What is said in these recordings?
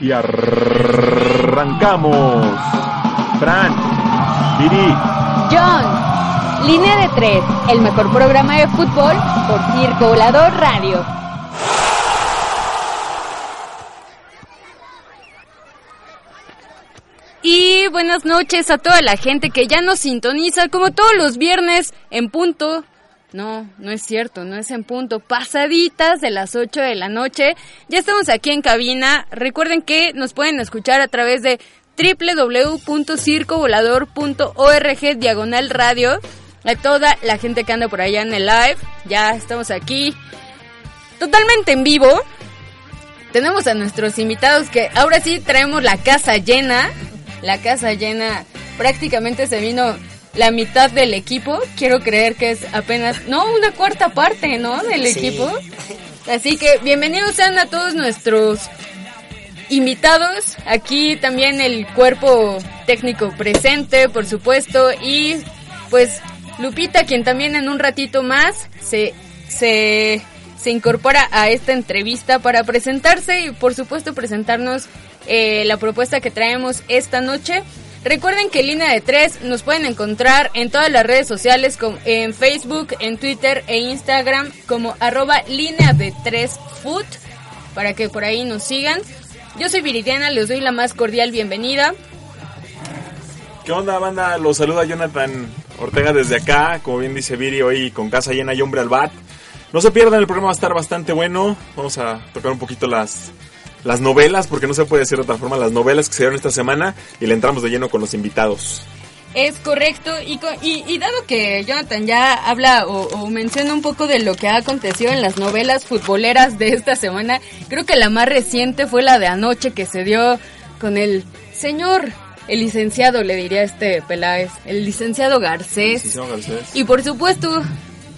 y arrancamos. Fran, Viri, John, línea de tres, el mejor programa de fútbol por Circo Volador Radio. Y buenas noches a toda la gente que ya nos sintoniza como todos los viernes en punto. No, no es cierto, no es en punto. Pasaditas de las 8 de la noche. Ya estamos aquí en cabina. Recuerden que nos pueden escuchar a través de www.circovolador.org diagonal radio. A toda la gente que anda por allá en el live. Ya estamos aquí totalmente en vivo. Tenemos a nuestros invitados que ahora sí traemos la casa llena. La casa llena prácticamente se vino la mitad del equipo. Quiero creer que es apenas, no, una cuarta parte, ¿no? Del equipo. Así que bienvenidos sean a todos nuestros invitados. Aquí también el cuerpo técnico presente, por supuesto. Y pues Lupita, quien también en un ratito más se, se, se incorpora a esta entrevista para presentarse y por supuesto presentarnos eh, la propuesta que traemos esta noche. Recuerden que Línea de Tres nos pueden encontrar en todas las redes sociales, como en Facebook, en Twitter e Instagram como arroba línea de tres foot, para que por ahí nos sigan. Yo soy Viridiana, les doy la más cordial bienvenida. ¿Qué onda, banda? Los saluda Jonathan Ortega desde acá. Como bien dice Viri, hoy con casa llena y hombre al bat. No se pierdan, el programa va a estar bastante bueno. Vamos a tocar un poquito las, las novelas, porque no se puede decir de otra forma, las novelas que se dieron esta semana y le entramos de lleno con los invitados. Es correcto, y, y, y dado que Jonathan ya habla o, o menciona un poco de lo que ha acontecido en las novelas futboleras de esta semana, creo que la más reciente fue la de anoche que se dio con el señor, el licenciado, le diría este Peláez, el licenciado Garcés. Sí, señor Garcés. Y por supuesto,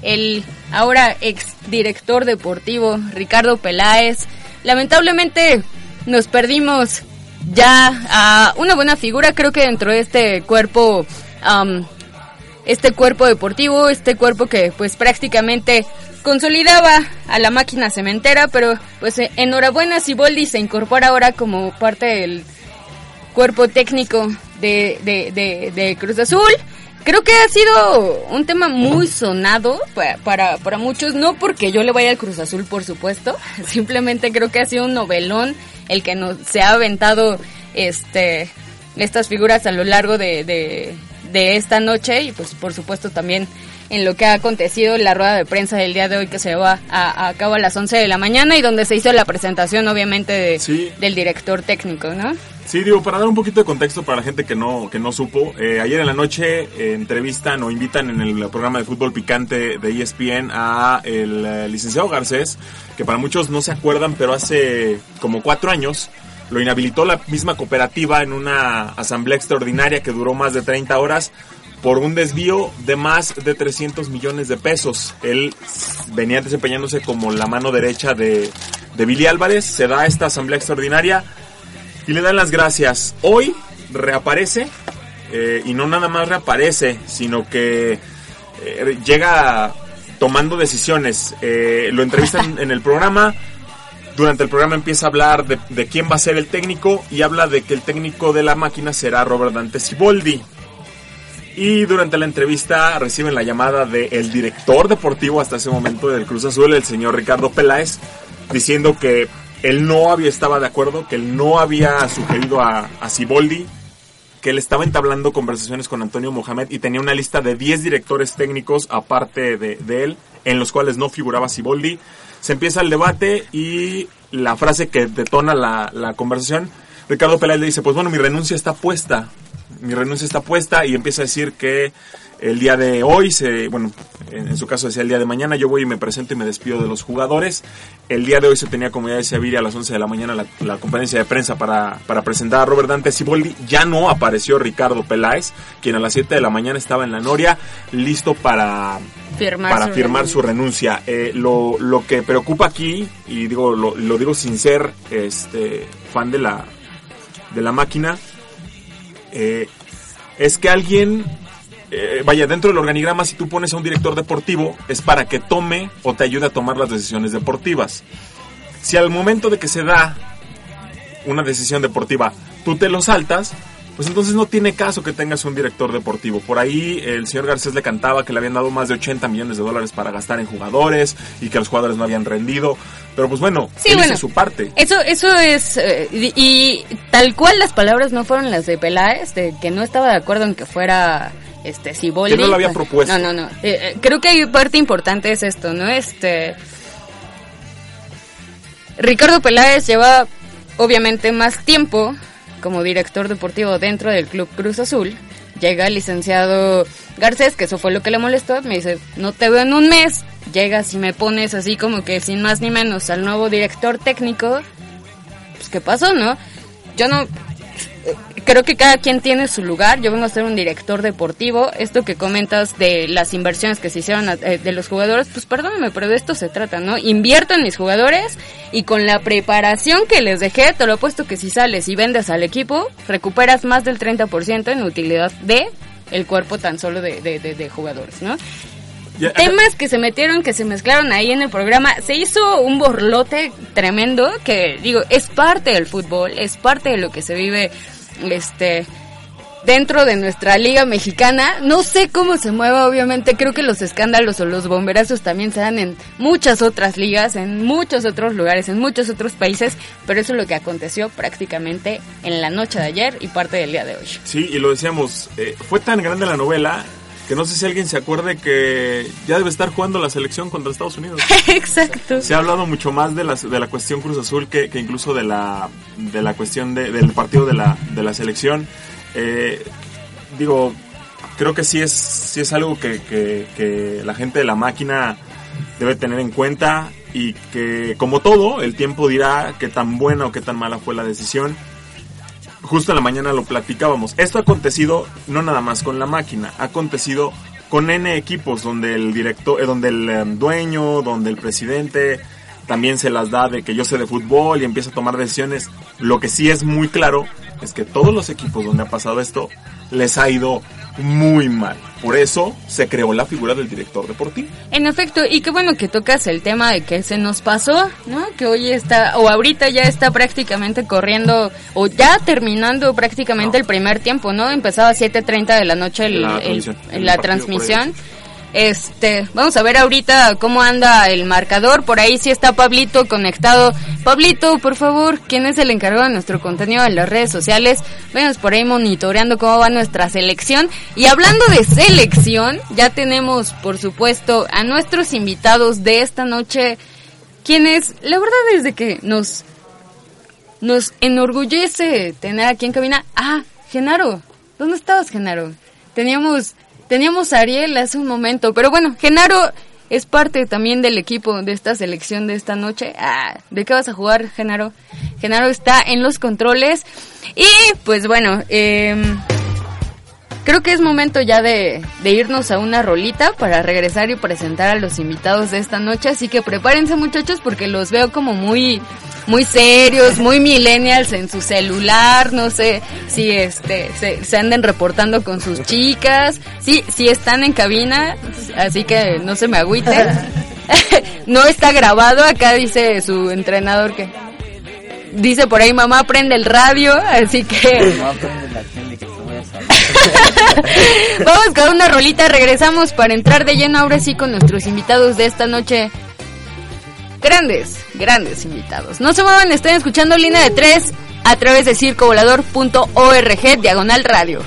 el ahora ex director deportivo Ricardo Peláez. Lamentablemente nos perdimos ya a una buena figura, creo que dentro de este cuerpo, am, este cuerpo deportivo, este cuerpo que pues prácticamente consolidaba a la máquina cementera, pero pues eh, enhorabuena Siboldi se incorpora ahora como parte del cuerpo técnico de, de, de Cruz Azul. Creo que ha sido un tema muy sonado para, para, para muchos, no porque yo le vaya al Cruz Azul, por supuesto, simplemente creo que ha sido un novelón el que nos, se ha aventado este, estas figuras a lo largo de, de, de esta noche y pues por supuesto también en lo que ha acontecido en la rueda de prensa del día de hoy que se va a, a cabo a las 11 de la mañana y donde se hizo la presentación obviamente de, Sí. del director técnico, ¿no? Sí, digo, para dar un poquito de contexto para la gente que no, que no supo, eh, ayer en la noche eh, entrevistan o invitan en el programa de fútbol picante de ESPN a el eh, licenciado Garcés, que para muchos no se acuerdan, pero hace como cuatro años lo inhabilitó la misma cooperativa en una asamblea extraordinaria que duró más de 30 horas por un desvío de más de 300 millones de pesos. Él venía desempeñándose como la mano derecha de, de Billy Álvarez, se da esta asamblea extraordinaria y le dan las gracias. Hoy reaparece eh, y no nada más reaparece, sino que eh, llega tomando decisiones. Eh, lo entrevistan en el programa. Durante el programa empieza a hablar de, de quién va a ser el técnico y habla de que el técnico de la máquina será Robert Dante Siboldi. Y durante la entrevista reciben la llamada del director deportivo hasta ese momento del Cruz Azul, el señor Ricardo Peláez, diciendo que él no había estaba de acuerdo, que él no había sugerido a, a Siboldi, que él estaba entablando conversaciones con Antonio Mohamed y tenía una lista de 10 directores técnicos aparte de, él, en los cuales no figuraba Siboldi. Se empieza el debate y la frase que detona la, la conversación, Ricardo Peláez le dice, pues bueno, mi renuncia está puesta, mi renuncia está puesta y empieza a decir que el día de hoy, se, bueno, en, en su caso decía el día de mañana, yo voy y me presento y me despido de los jugadores. El día de hoy se tenía, como ya decía Viri, a las 11 de la mañana la, la conferencia de prensa para, para presentar a Robert Dante Siboldi. Ya no apareció Ricardo Peláez, quien a las 7 de la mañana estaba en la Noria, listo para, Firmar para su firmar su renuncia. Eh, lo, lo que preocupa aquí, y digo lo, lo digo sin ser este, fan de la, de la máquina, eh, es que alguien, eh, vaya, dentro del organigrama, si tú pones a un director deportivo, es para que tome o te ayude a tomar las decisiones deportivas. Si al momento de que se da una decisión deportiva, tú te lo saltas, pues entonces no tiene caso que tengas un director deportivo. Por ahí el señor Garcés le cantaba que le habían dado más de 80 millones de dólares para gastar en jugadores y que los jugadores no habían rendido. Pero pues bueno, sí, él bueno, hizo su parte. Eso, eso es, eh, y, y, tal cual las palabras no fueron las de Peláez, de que no estaba de acuerdo en que fuera este. Que no lo había propuesto. No, no, no. Eh, eh, creo que hay parte importante es esto, ¿no? Este... Ricardo Peláez lleva obviamente más tiempo como director deportivo dentro del Club Cruz Azul. Llega el licenciado Garcés, que eso fue lo que le molestó, me dice, no te veo en un mes, llegas y me pones así como que sin más ni menos al nuevo director técnico, pues ¿qué pasó, no? Yo no, creo que cada quien tiene su lugar. Yo vengo a ser un director deportivo. Esto que comentas de las inversiones que se hicieron eh, de los jugadores, pues perdóname, pero de esto se trata, ¿no? Invierto en mis jugadores y con la preparación que les dejé, te lo he puesto que si sales y vendes al equipo, recuperas más del 30% en utilidad de el cuerpo tan solo de, de, de, de jugadores, ¿no? Temas que se metieron, que se mezclaron ahí en el programa. Se hizo un borlote tremendo que, digo, es parte del fútbol, es parte de lo que se vive este dentro de nuestra liga mexicana. No sé cómo se mueva, obviamente. Creo que los escándalos o los bomberazos también se dan en muchas otras ligas, en muchos otros lugares, en muchos otros países. Pero eso es lo que aconteció prácticamente en la noche de ayer y parte del día de hoy. Sí, y lo decíamos, eh, fue tan grande la novela que no sé si alguien se acuerde que ya debe estar jugando la selección contra Estados Unidos. Exacto. Se ha hablado mucho más de la, de la cuestión Cruz Azul que, que incluso de la, de la cuestión de, del partido de la, de la selección. Eh, digo, creo que sí es, sí es algo que, que, que la gente de la máquina debe tener en cuenta y que como todo, el tiempo dirá qué tan buena o qué tan mala fue la decisión justo en la mañana lo platicábamos. Esto ha acontecido no nada más con la máquina, ha acontecido con N equipos donde el director, eh, donde el um, dueño, donde el presidente también se las da de que yo sé de fútbol y empieza a tomar decisiones. Lo que sí es muy claro es que todos los equipos donde ha pasado esto les ha ido muy mal. Por eso se creó la figura del director deportivo. En efecto, y qué bueno que tocas el tema de que se nos pasó, ¿no? Que hoy está, o ahorita ya está prácticamente corriendo, o ya terminando prácticamente no. el primer tiempo, ¿no? Empezaba a 7.30 de la noche el, la, el, el, la transmisión. Este, vamos a ver ahorita cómo anda el marcador. Por ahí sí está Pablito conectado. Pablito, por favor, ¿quién es el encargado de nuestro contenido en las redes sociales? Venos por ahí monitoreando cómo va nuestra selección. Y hablando de selección, ya tenemos, por supuesto, a nuestros invitados de esta noche, quienes, la verdad es de que nos, nos enorgullece tener aquí en cabina. Ah, Genaro, ¿dónde estabas, Genaro? Teníamos Teníamos a Ariel hace un momento, pero bueno, Genaro es parte también del equipo de esta selección de esta noche. Ah, ¿De qué vas a jugar, Genaro? Genaro está en los controles. Y pues bueno, eh, creo que es momento ya de, de, irnos a una rolita para regresar y presentar a los invitados de esta noche. Así que prepárense muchachos porque los veo como muy muy serios, muy millennials en su celular, no sé si este se, se anden reportando con sus chicas, sí, sí están en cabina, así que no se me agüiten. no está grabado, acá dice su entrenador que dice por ahí mamá prende el radio, así que Vamos con una rolita, regresamos para entrar de lleno ahora sí con nuestros invitados de esta noche grandes, grandes invitados. No se muevan, estén escuchando línea de tres a través de circovolador.org diagonal radio.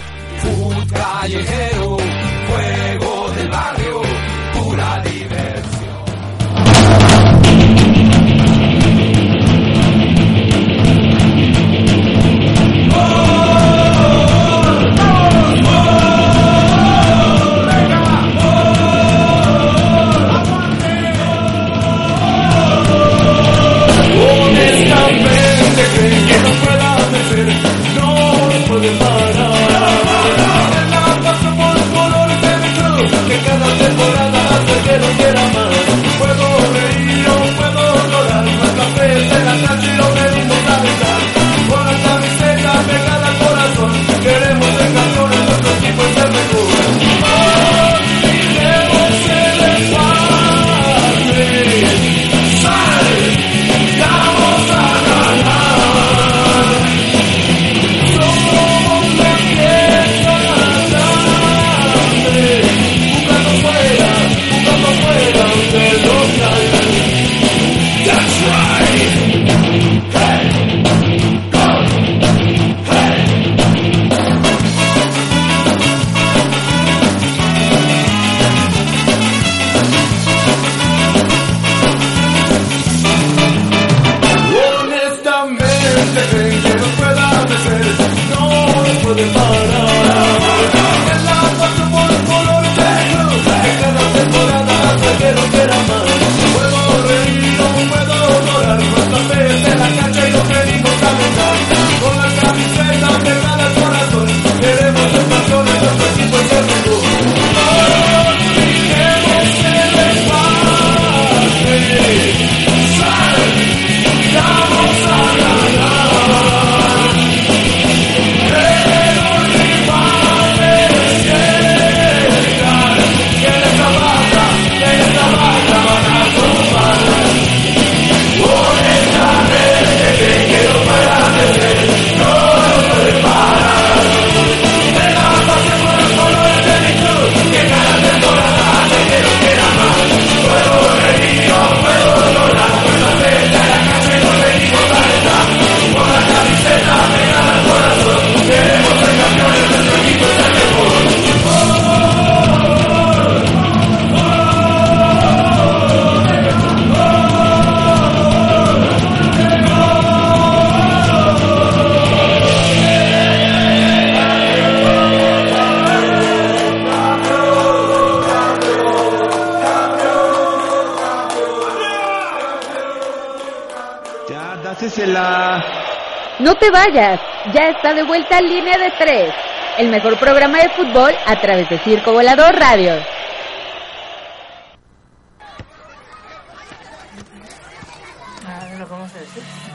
No te vayas, ya está de vuelta Línea de Tres, el mejor programa de fútbol a través de Circo Volador Radio.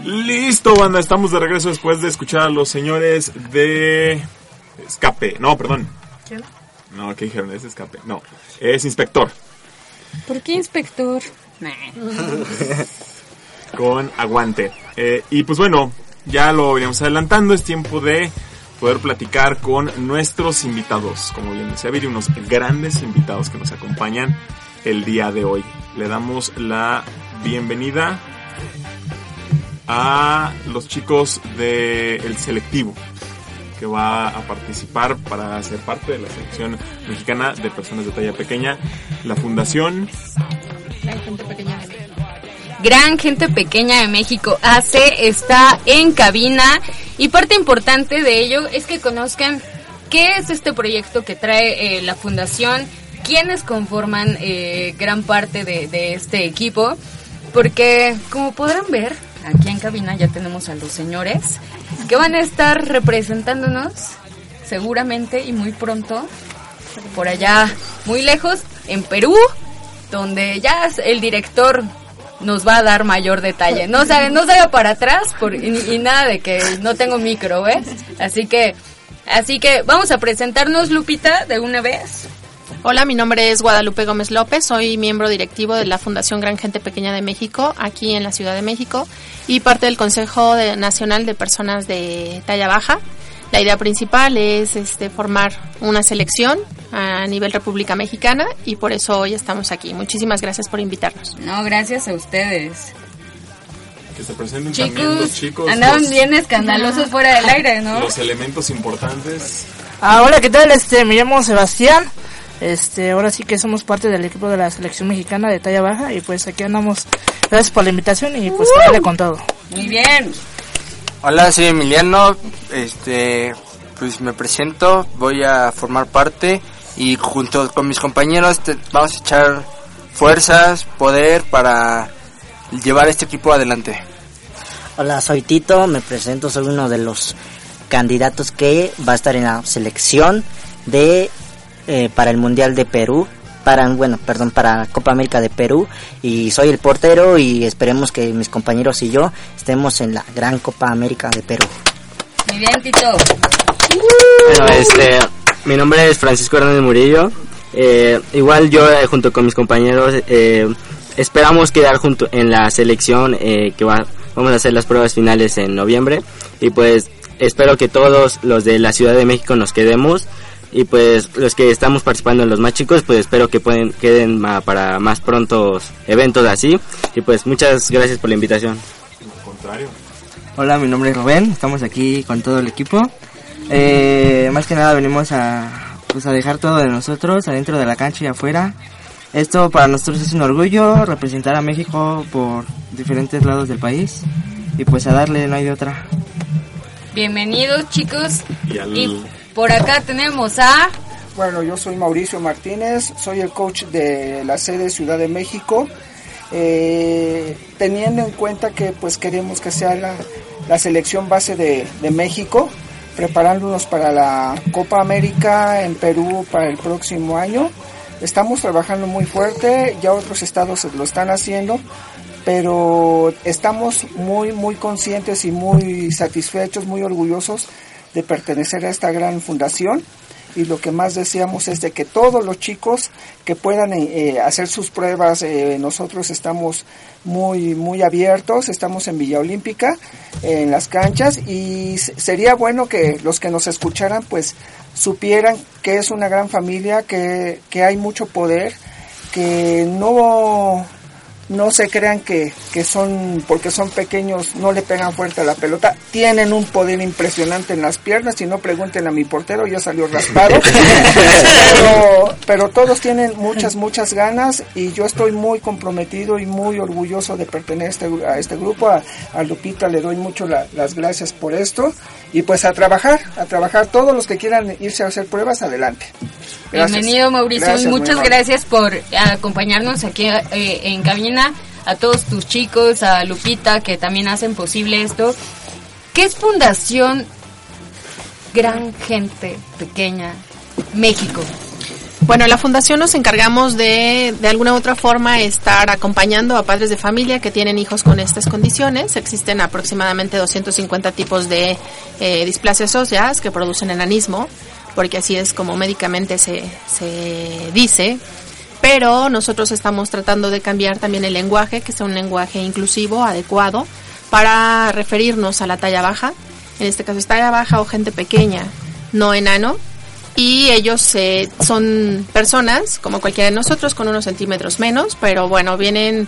Listo, banda, estamos de regreso después de escuchar a los señores de Escape. No, perdón. No, ¿qué dijeron? Es Escape. No, es Inspector. ¿Por qué inspector? con aguante. Eh, y pues bueno, ya lo veníamos adelantando, es tiempo de poder platicar con nuestros invitados. Como bien decía Viri, unos grandes invitados que nos acompañan el día de hoy. Le damos la bienvenida a los chicos del selectivo que va a participar para ser parte de la selección mexicana de personas de talla pequeña, la Fundación Gran gente pequeña de. Gran gente pequeña de México AC está en cabina. Y parte importante de ello es que conozcan qué es este proyecto que trae eh, la fundación, quiénes conforman eh, gran parte de, de este equipo, porque como podrán ver, aquí en cabina ya tenemos a los señores que van a estar representándonos seguramente y muy pronto por allá muy lejos en Perú donde ya el director nos va a dar mayor detalle. No se, no se para atrás por, y, y nada de que no tengo micro, ¿ves? Así que, así que vamos a presentarnos, Lupita, de una vez. Hola, mi nombre es Guadalupe Gómez López, soy miembro directivo de la Fundación Gran Gente Pequeña de México, aquí en la Ciudad de México, y parte del Consejo Nacional de Personas de Talla Baja. La idea principal es este, formar una selección a nivel República Mexicana y por eso hoy estamos aquí. Muchísimas gracias por invitarnos. No, gracias a ustedes. que se presenten también los Chicos, chicos. andaban los- bien escandalosos fuera del aire, ¿no? Los elementos importantes. Ah, hola, ¿qué tal? Este, me llamo Sebastián. Este, ahora sí que somos parte del equipo de la selección mexicana de talla baja y pues aquí andamos. Gracias por la invitación y pues darle con todo. Muy bien. Hola, soy Emiliano. Este, pues me presento, voy a formar parte y junto con mis compañeros te- vamos a echar fuerzas, poder para llevar este equipo adelante. Hola, soy Tito, me presento, soy uno de los candidatos que va a estar en la selección de eh, para el Mundial de Perú, para bueno, perdón, para Copa América de Perú y soy el portero y esperemos que mis compañeros y yo estemos en la gran Copa América de Perú. Muy bien, Tito. Bueno, este, mi nombre es Francisco Hernández Murillo. Eh, igual yo eh, junto con mis compañeros eh, esperamos quedar junto en la selección eh, que va, vamos a hacer las pruebas finales en noviembre y pues espero que todos los de la Ciudad de México nos quedemos y pues los que estamos participando en los más chicos pues espero que pueden queden ma- para más prontos eventos así y pues muchas gracias por la invitación. Al contrario. Hola, mi nombre es Rubén, estamos aquí con todo el equipo. Eh, más que nada venimos a, pues a dejar todo de nosotros, adentro de la cancha y afuera. Esto para nosotros es un orgullo, representar a México por diferentes lados del país. Y pues a darle, no hay de otra. Bienvenidos chicos. Y al- Y por acá tenemos a... Bueno, yo soy Mauricio Martínez, soy el coach de la sede Ciudad de México. Eh, teniendo en cuenta que pues queremos que sea la, la selección base de, de México, preparándonos para la Copa América en Perú para el próximo año. Estamos trabajando muy fuerte, ya otros estados lo están haciendo, pero estamos muy muy conscientes y muy satisfechos, muy orgullosos de pertenecer a esta gran fundación y lo que más deseamos es de que todos los chicos que puedan eh, eh, hacer sus pruebas, eh, nosotros estamos muy muy abiertos, estamos en Villa Olímpica, en las canchas y sería bueno que los que nos escucharan pues supieran que es una gran familia, que, que hay mucho poder, que no no se crean que, que son, porque son pequeños, no le pegan fuerte a la pelota. Tienen un poder impresionante en las piernas. Si no, pregunten a mi portero, ya salió raspado. pero, pero todos tienen muchas, muchas ganas y yo estoy muy comprometido y muy orgulloso de pertenecer a este, a este grupo. A, a Lupita le doy mucho la- las gracias por esto. Y pues a trabajar, a trabajar. Todos los que quieran irse a hacer pruebas, adelante. Gracias. Bienvenido Mauricio Gracias, y muchas gracias por acompañarnos aquí eh, en cabina, a todos tus chicos, a Lupita que también hacen posible esto. ¿Qué es Fundación Gran Gente Pequeña México? Bueno, la fundación nos encargamos de, de alguna u otra forma, estar acompañando a padres de familia que tienen hijos con estas condiciones. Existen aproximadamente 250 tipos de eh, displasias óseas que producen enanismo, porque así es como médicamente se, se dice. Pero nosotros estamos tratando de cambiar también el lenguaje, que sea un lenguaje inclusivo, adecuado, para referirnos a la talla baja. En este caso es talla baja o gente pequeña, no enano, y ellos eh, son personas como cualquiera de nosotros con unos centímetros menos, pero bueno, vienen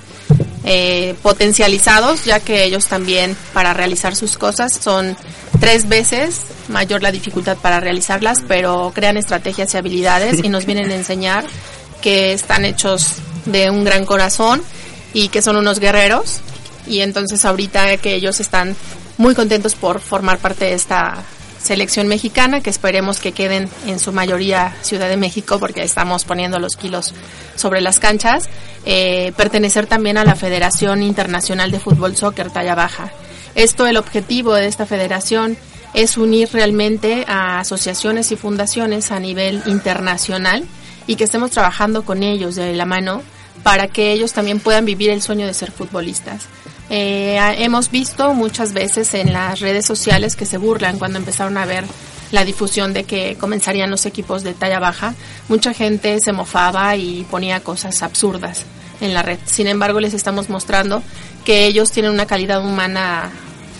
eh, potencializados ya que ellos también para realizar sus cosas son tres veces mayor la dificultad para realizarlas, pero crean estrategias y habilidades y nos vienen a enseñar que están hechos de un gran corazón y que son unos guerreros. Y entonces ahorita que ellos están muy contentos por formar parte de esta selección mexicana que esperemos que queden en su mayoría Ciudad de México porque estamos poniendo los kilos sobre las canchas eh, pertenecer también a la Federación Internacional de Fútbol Soccer talla baja esto el objetivo de esta federación es unir realmente a asociaciones y fundaciones a nivel internacional y que estemos trabajando con ellos de la mano para que ellos también puedan vivir el sueño de ser futbolistas. Eh, hemos visto muchas veces en las redes sociales que se burlan cuando empezaron a ver la difusión de que comenzarían los equipos de talla baja. Mucha gente se mofaba y ponía cosas absurdas en la red. Sin embargo, les estamos mostrando que ellos tienen una calidad humana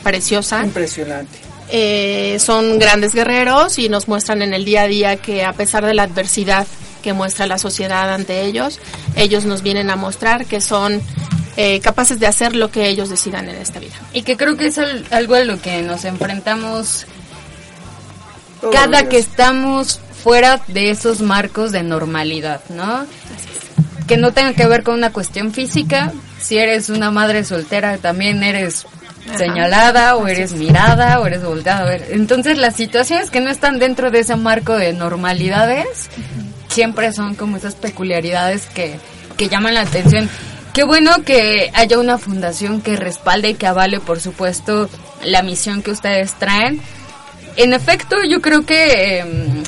preciosa. Impresionante. Eh, son grandes guerreros y nos muestran en el día a día que a pesar de la adversidad que muestra la sociedad ante ellos, ellos nos vienen a mostrar que son eh, capaces de hacer lo que ellos decidan en esta vida. Y que creo que es al- algo a lo que nos enfrentamos Todos cada que estamos fuera de esos marcos de normalidad, ¿no? Que no tenga que ver con una cuestión física. Si eres una madre soltera, también eres Ajá. señalada o eres mirada o eres volteada a ver. Entonces las situaciones que no están dentro de ese marco de normalidades siempre son como esas peculiaridades que, que llaman la atención. Qué bueno que haya una fundación que respalde y que avale, por supuesto, la misión que ustedes traen. En efecto, yo creo que em,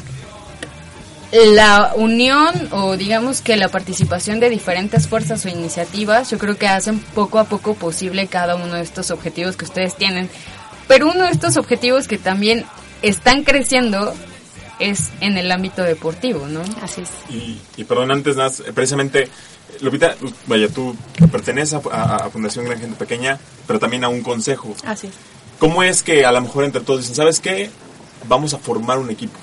la unión o digamos que la participación de diferentes fuerzas o iniciativas, yo creo que hacen poco a poco posible cada uno de estos objetivos que ustedes tienen. Pero uno de estos objetivos que también están creciendo es en el ámbito deportivo, ¿no? Así es. Y, y perdón, antes nada, más, precisamente, Lupita, vaya, tú perteneces a, a- a Fundación Gran Gente Pequeña, pero también a un consejo. Así es. ¿Cómo es que a lo mejor entre todos dicen, ¿sabes qué? Vamos a formar un equipo.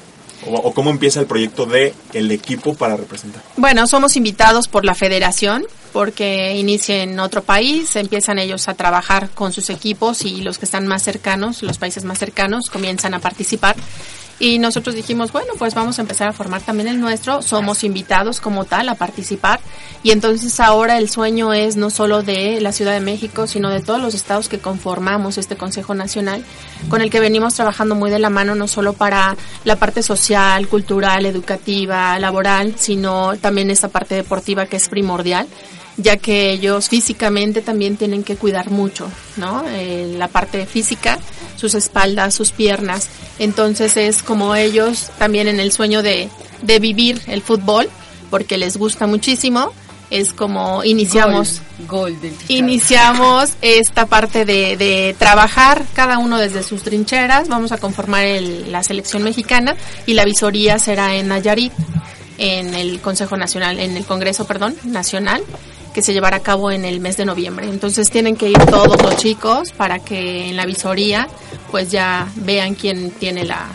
O, o cómo empieza el proyecto de el equipo para representar. Bueno, somos invitados por la federación porque inicia en otro país, empiezan ellos a trabajar con sus equipos y los que están más cercanos, los países más cercanos, comienzan a participar. Y nosotros dijimos, bueno, pues vamos a empezar a formar también el nuestro. Somos invitados como tal a participar. Y entonces ahora el sueño es no solo de la Ciudad de México, sino de todos los estados que conformamos este Consejo Nacional, con el que venimos trabajando muy de la mano, no solo para la parte social, cultural, educativa, laboral, sino también esta parte deportiva que es primordial ya que ellos físicamente también tienen que cuidar mucho, ¿no? Eh, la parte física, sus espaldas, sus piernas. Entonces es como ellos también en el sueño de, de vivir el fútbol, porque les gusta muchísimo. Es como iniciamos, Gol del Chicharito. iniciamos esta parte de, de trabajar cada uno desde sus trincheras. Vamos a conformar el- la selección mexicana y la visoría será en Nayarit, en el Consejo Nacional, en el Congreso, perdón, Nacional que se llevará a cabo en el mes de noviembre. Entonces tienen que ir todos los chicos para que en la visoría pues ya vean quién tiene la,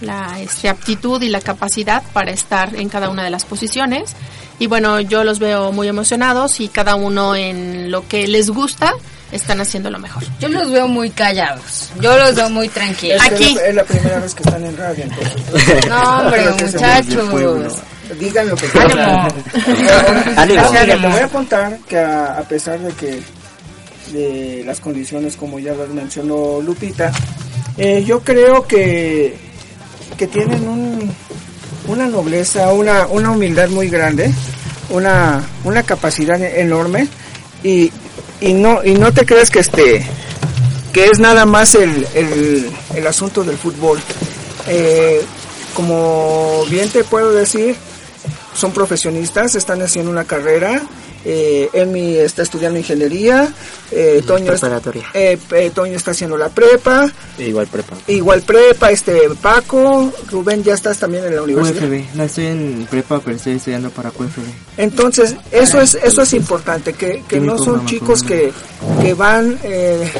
la este, aptitud y la capacidad para estar en cada una de las posiciones. Y bueno, yo los veo muy emocionados y cada uno en lo que les gusta están haciendo lo mejor. Yo los veo muy callados. Yo los veo muy tranquilos. Es que Aquí. Es, la, es la primera vez que están en radio, entonces. No, hombre, muchachos. Digan lo que quieran. Mira, te voy a contar que a, a pesar de que de las condiciones como ya las mencionó Lupita, eh, yo creo que, que tienen un, una nobleza, una, una humildad muy grande, una, una capacidad enorme y, y no y no te crees que este que es nada más el, el, el asunto del fútbol. Eh, como bien te puedo decir, son profesionistas, están haciendo una carrera. Eh, Emi está estudiando ingeniería, eh, Toño, es- Preparatoria. eh, eh, Toño está haciendo la prepa, Igual prepa. igual prepa, este Paco, Rubén ya estás también en la universidad. QFB. No estoy en prepa, pero estoy estudiando para QFB. Entonces, eso es eso es importante, que, que no son chicos que, que van eh,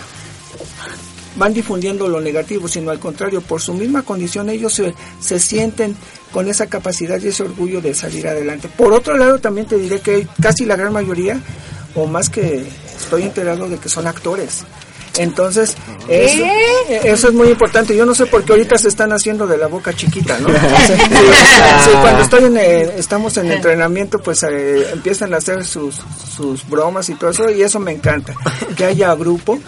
van difundiendo lo negativo, sino al contrario, por su misma condición ellos se, se sienten con esa capacidad y ese orgullo de salir adelante. Por otro lado, también te diré que casi la gran mayoría, o más que estoy enterado de que son actores. Entonces, eso, eso es muy importante. Yo no sé por qué ahorita se están haciendo de la boca chiquita, ¿no? Sí, sí, cuando estoy en, eh, estamos en entrenamiento, pues eh, empiezan a hacer sus, sus bromas y todo eso, y eso me encanta. Que haya grupo.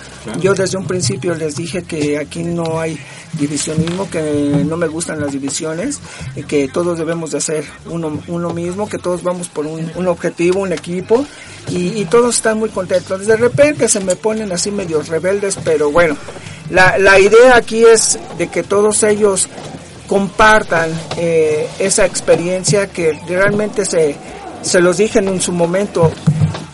Yo desde un principio les dije que aquí no hay divisionismo, que no me gustan las divisiones, y que todos debemos de hacer uno, uno mismo, que todos vamos por un, un objetivo, un equipo, y, todos están muy contentos. De repente se me ponen así medio rebeldes, pero bueno, la, la idea aquí es de que todos ellos compartan eh, esa experiencia que realmente se, se los dije en su momento,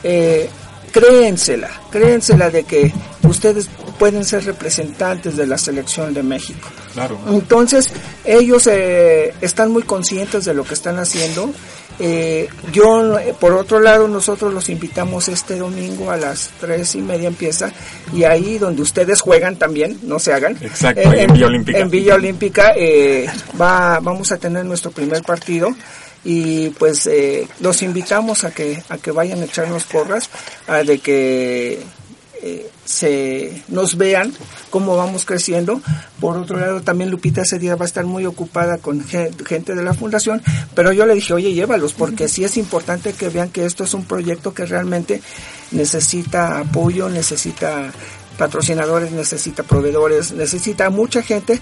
eh, créensela, créensela de que ustedes pueden ser representantes de la selección de México. Claro. Entonces, ellos eh, están muy conscientes de lo que están haciendo. Eh, yo, eh, por otro lado, nosotros los invitamos este domingo a las tres y media empieza y ahí donde ustedes juegan también, no se hagan. Exacto, Eh, ahí en Villa Olímpica. En Villa Olímpica eh, va, vamos a tener nuestro primer partido y pues eh, los invitamos a que a que vayan a echarnos porras, a de que eh, se nos vean cómo vamos creciendo. Por otro lado, también Lupita ese día va a estar muy ocupada con gen- gente de la fundación, pero yo le dije, oye, llévalos, porque sí es importante que vean que esto es un proyecto que realmente necesita apoyo, necesita patrocinadores, necesita proveedores, necesita mucha gente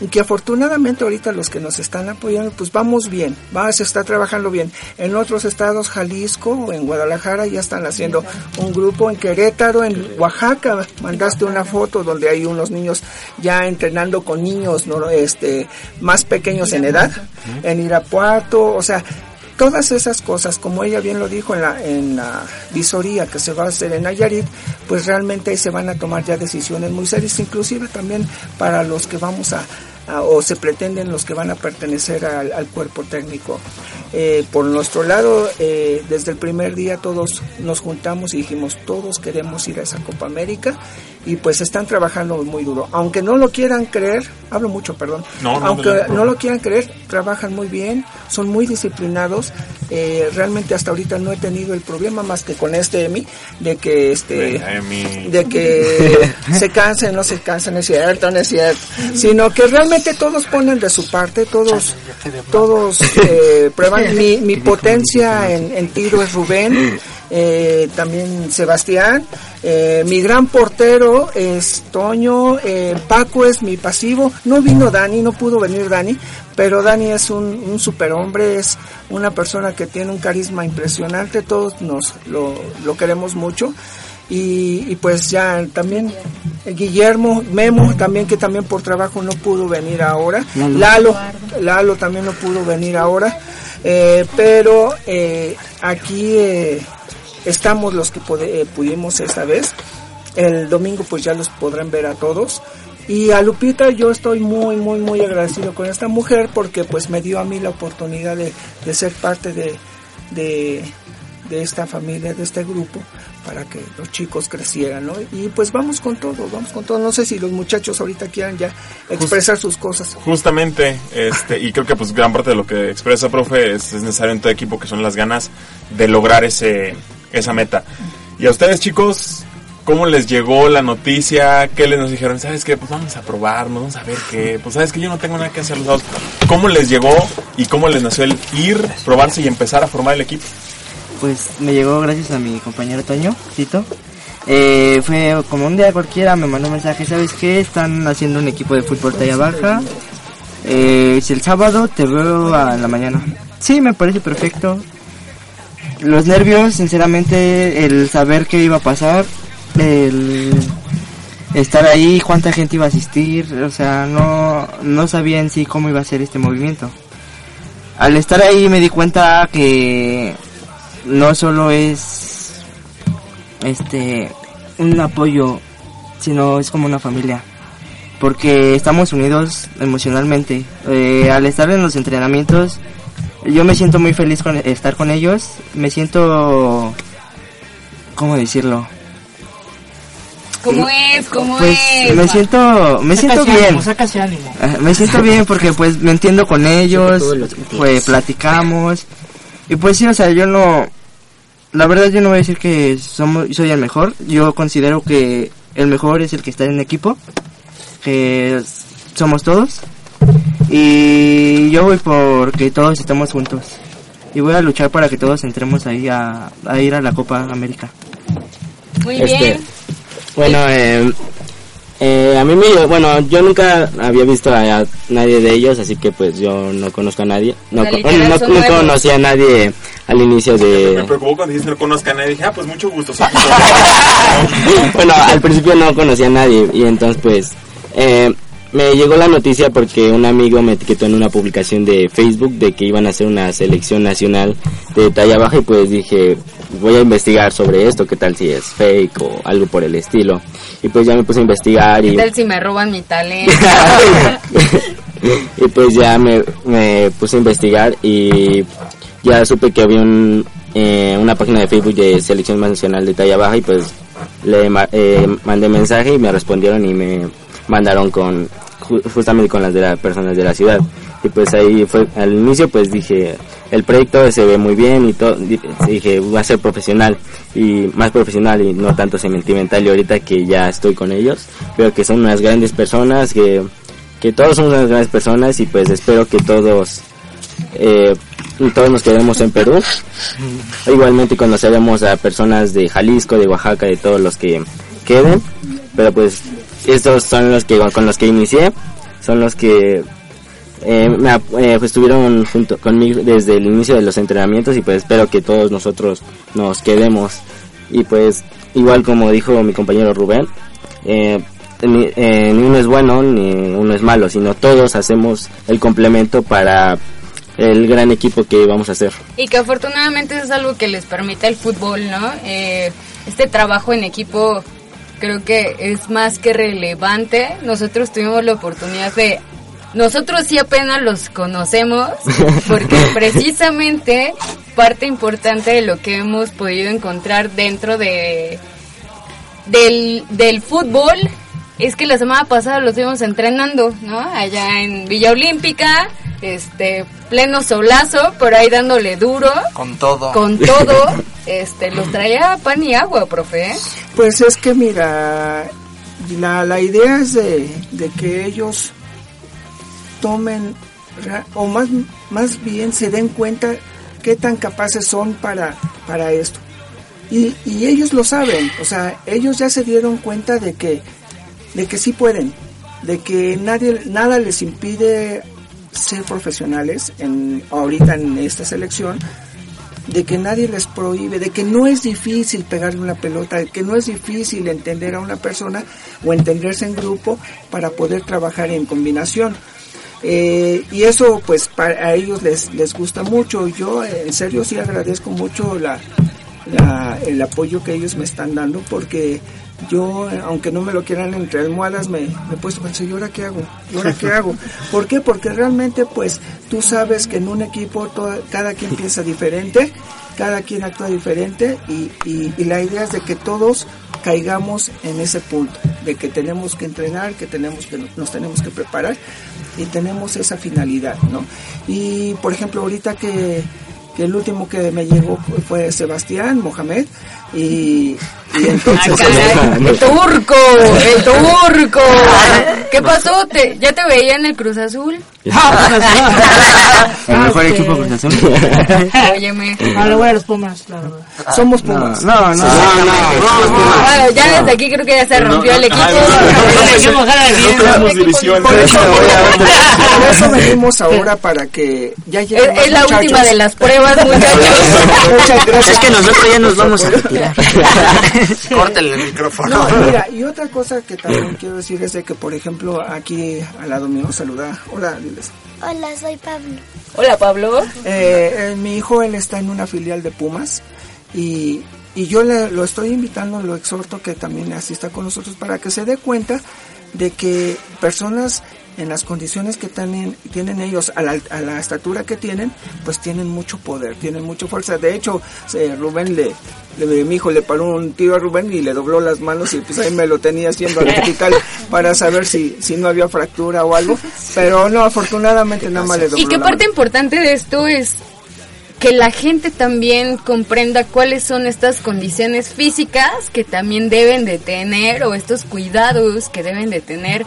y que afortunadamente ahorita los que nos están apoyando, pues vamos bien, va, se está trabajando bien. En otros estados, Jalisco en Guadalajara, ya están haciendo un grupo en Querétaro, en Oaxaca, mandaste una foto donde hay unos niños ya entrenando con niños ¿no? este, más pequeños en edad, en Irapuato, o sea, todas esas cosas, como ella bien lo dijo en la, en la visoría que se va a hacer en Nayarit, pues realmente ahí se van a tomar ya decisiones muy serias, inclusive también para los que vamos a, o se pretenden los que van a pertenecer al, al cuerpo técnico. eh, por nuestro lado, eh, desde el primer día todos nos juntamos y dijimos, todos queremos ir a esa Copa América y pues están trabajando muy duro. Aunque no lo quieran creer, hablo mucho, perdón, No, no, aunque no, lo quieran creer, trabajan muy bien, son muy disciplinados. Eh, realmente hasta ahorita no he tenido el problema más que con este Emi, de que este de que se cansen, no se cansen, es cierto, no es cierto, sino que realmente todos ponen de su parte, todos, todos eh, prueban. Mi, mi potencia en, en tiro es Rubén, eh, también Sebastián, eh, mi gran portero es Toño, eh, Paco es mi pasivo, no vino Dani, no pudo venir Dani, pero Dani es un, un superhombre, es una persona que tiene un carisma impresionante, todos nos lo, lo queremos mucho. Y, y pues ya también Guillermo, Memo también que también por trabajo no pudo venir ahora, Lalo. Lalo, Lalo también no pudo venir ahora, eh, pero eh, aquí eh, estamos los que eh, pudimos esta vez, el domingo pues ya los podrán ver a todos. Y a Lupita yo estoy muy, muy, muy agradecido con esta mujer porque pues me dio a mí la oportunidad de, de ser parte de, de, de esta familia, de este grupo, para que los chicos crecieran, ¿no? Y pues vamos con todo, vamos con todo. No sé si los muchachos ahorita quieran ya expresar sus cosas. Justamente, este, y creo que pues gran parte de lo que expresa profe es, es necesario en todo equipo que son las ganas de lograr ese, esa meta. Y a ustedes chicos, ¿cómo les llegó la noticia? ¿Qué les nos dijeron? ¿Sabes qué? Pues vamos a probarnos, vamos a ver qué. Pues sabes que yo no tengo nada que hacer los sábados. ¿Cómo les llegó y cómo les nació el ir, probarse y empezar a formar el equipo? Pues me llegó gracias a mi compañero Toño, Tito. Eh, fue como un día cualquiera, me mandó un mensaje, ¿sabes qué? Están haciendo un equipo de fútbol talla baja. Eh, si el sábado te veo a la mañana. Sí, me parece perfecto. Los nervios, sinceramente, el saber qué iba a pasar, el estar ahí, cuánta gente iba a asistir, o sea, no, no sabía en sí cómo iba a ser este movimiento. Al estar ahí me di cuenta que no solo es este un apoyo, sino es como una familia. Porque estamos unidos emocionalmente. Eh, al estar en los entrenamientos, yo me siento muy feliz con estar con ellos. Me siento, ¿cómo decirlo? ¿Cómo es? ¿Cómo Pues es? me siento, me siento bien. ánimo, ánimo. Ajá, Me siento bien porque pues me entiendo con ellos, pues platicamos y pues sí, o sea, yo no, la verdad yo no voy a decir que somos, soy el mejor, yo considero que el mejor es el que está en equipo, que somos todos y yo voy por que todos estemos juntos y voy a luchar para que todos entremos ahí a, a ir a la Copa América. Muy Este, bien. Bueno, eh, eh, a mí me, bueno, yo nunca había visto a, a nadie de ellos, así que pues yo no conozco a nadie. No, O sea, co- literal, bueno, no, no conocí a nadie al inicio Me de... preocupó cuando dijiste no conozca a nadie. Dije, ah, pues mucho gusto. bueno, al principio no conocía a nadie y entonces pues eh, me llegó la noticia porque un amigo me etiquetó en una publicación de Facebook de que iban a hacer una selección nacional de talla baja y pues dije voy a investigar sobre esto, qué tal si es fake o algo por el estilo. Y pues ya me puse a investigar ¿Qué y... tal si me roban mi talento? y pues ya me, me puse a investigar y ya supe que había un, eh, una página de Facebook de selección nacional de talla baja y pues le eh, mandé mensaje y me respondieron y me mandaron con ju- justamente con las de las personas de la ciudad. Y pues ahí fue al inicio pues dije el proyecto se ve muy bien y todo di- dije va a ser profesional y más profesional y no tanto sentimental. Y ahorita que ya estoy con ellos veo que son unas grandes personas que que todos somos unas grandes personas y pues espero que todos eh, todos nos quedemos en Perú. Igualmente conoceremos a personas de Jalisco de Oaxaca de todos los que queden pero pues estos son los que con los que inicié son los que eh, me eh, pues, estuvieron junto conmigo desde el inicio de los entrenamientos y pues espero que todos nosotros nos quedemos y pues igual como dijo mi compañero Rubén eh, ni, eh, ni uno es bueno ni uno es malo sino todos hacemos el complemento para el gran equipo que vamos a hacer Y que afortunadamente es algo que les permite el fútbol, ¿no? Eh, este trabajo en equipo creo que es más que relevante. Nosotros tuvimos la oportunidad de nosotros sí apenas los conocemos, porque precisamente parte importante de lo que hemos podido encontrar dentro de del, del fútbol es que la semana pasada los vimos entrenando, ¿no? Allá en Villa Olímpica, este, pleno solazo, pero ahí dándole duro, Con todo. con todo, este, los traía pan y agua, profe. ¿eh? Pues es que mira, la, la idea es de, de que ellos tomen, o más, más bien se den cuenta qué tan capaces son para, para esto. Y, y ellos lo saben, o sea, ellos ya se dieron cuenta de que, de que sí pueden, de que nadie, nada les impide ser profesionales en, ahorita en esta selección, de que nadie les prohíbe, de que no es difícil pegarle una pelota, de que no es difícil entender a una persona o entenderse en grupo para poder trabajar en combinación. Eh, y eso pues para a ellos les, les gusta mucho. Yo en serio sí agradezco mucho la, la- el apoyo que ellos me están dando porque yo, eh, aunque no me lo quieran entre almohadas, me, me he puesto a pensar, ¿y ahora qué hago? ¿Y ahora qué hago? ¿Por qué? Porque realmente, pues, tú sabes que en un equipo toda- cada quien piensa diferente, cada quien actúa diferente y, y- y la idea es de que todos caigamos en ese punto, de que tenemos que entrenar, que tenemos que nos tenemos que preparar y tenemos esa finalidad, ¿no? Y por ejemplo, ahorita que, que el último que me llegó fue Sebastián Mohamed y, y entonces Ah, ¡El turco! ¡El turco! ¿Qué pasó? ¿Te, ¿Ya te veía en el Cruz Azul? El mejor equipo Cruz Azul. Óyeme. A la voy a los Pumas, la verdad. somos Pumas. No, no, no. Bueno, ya desde aquí creo que ya se rompió el equipo. No. Por eso, por eso venimos ahora para que ya Es, la última de las pruebas, muchachos. Muchas gracias. Es que nosotros ya nos vamos a retirar. Córtenle el micrófono. No, mira, y otra cosa que también quiero decir es de que, por ejemplo, aquí al lado mío, saluda. Hola, diles. Hola, soy Pablo. Hola, Pablo. Eh, eh, mi hijo, él está en una filial de Pumas y, y yo le- lo estoy invitando, lo exhorto que también asista con nosotros para que se dé cuenta de que personas en las condiciones que tienen, tienen ellos, a la, a la estatura que tienen, pues tienen mucho poder, tienen mucha fuerza. De hecho, Rubén le, le- mi hijo le paró un tiro a Rubén y le dobló las manos y pues ahí me lo tenía haciendo al hospital para saber si, si no había fractura o algo. Pero no, afortunadamente nada más le dobló Y qué parte mano. importante de esto es que la gente también comprenda cuáles son estas condiciones físicas que también deben de tener o estos cuidados que deben de tener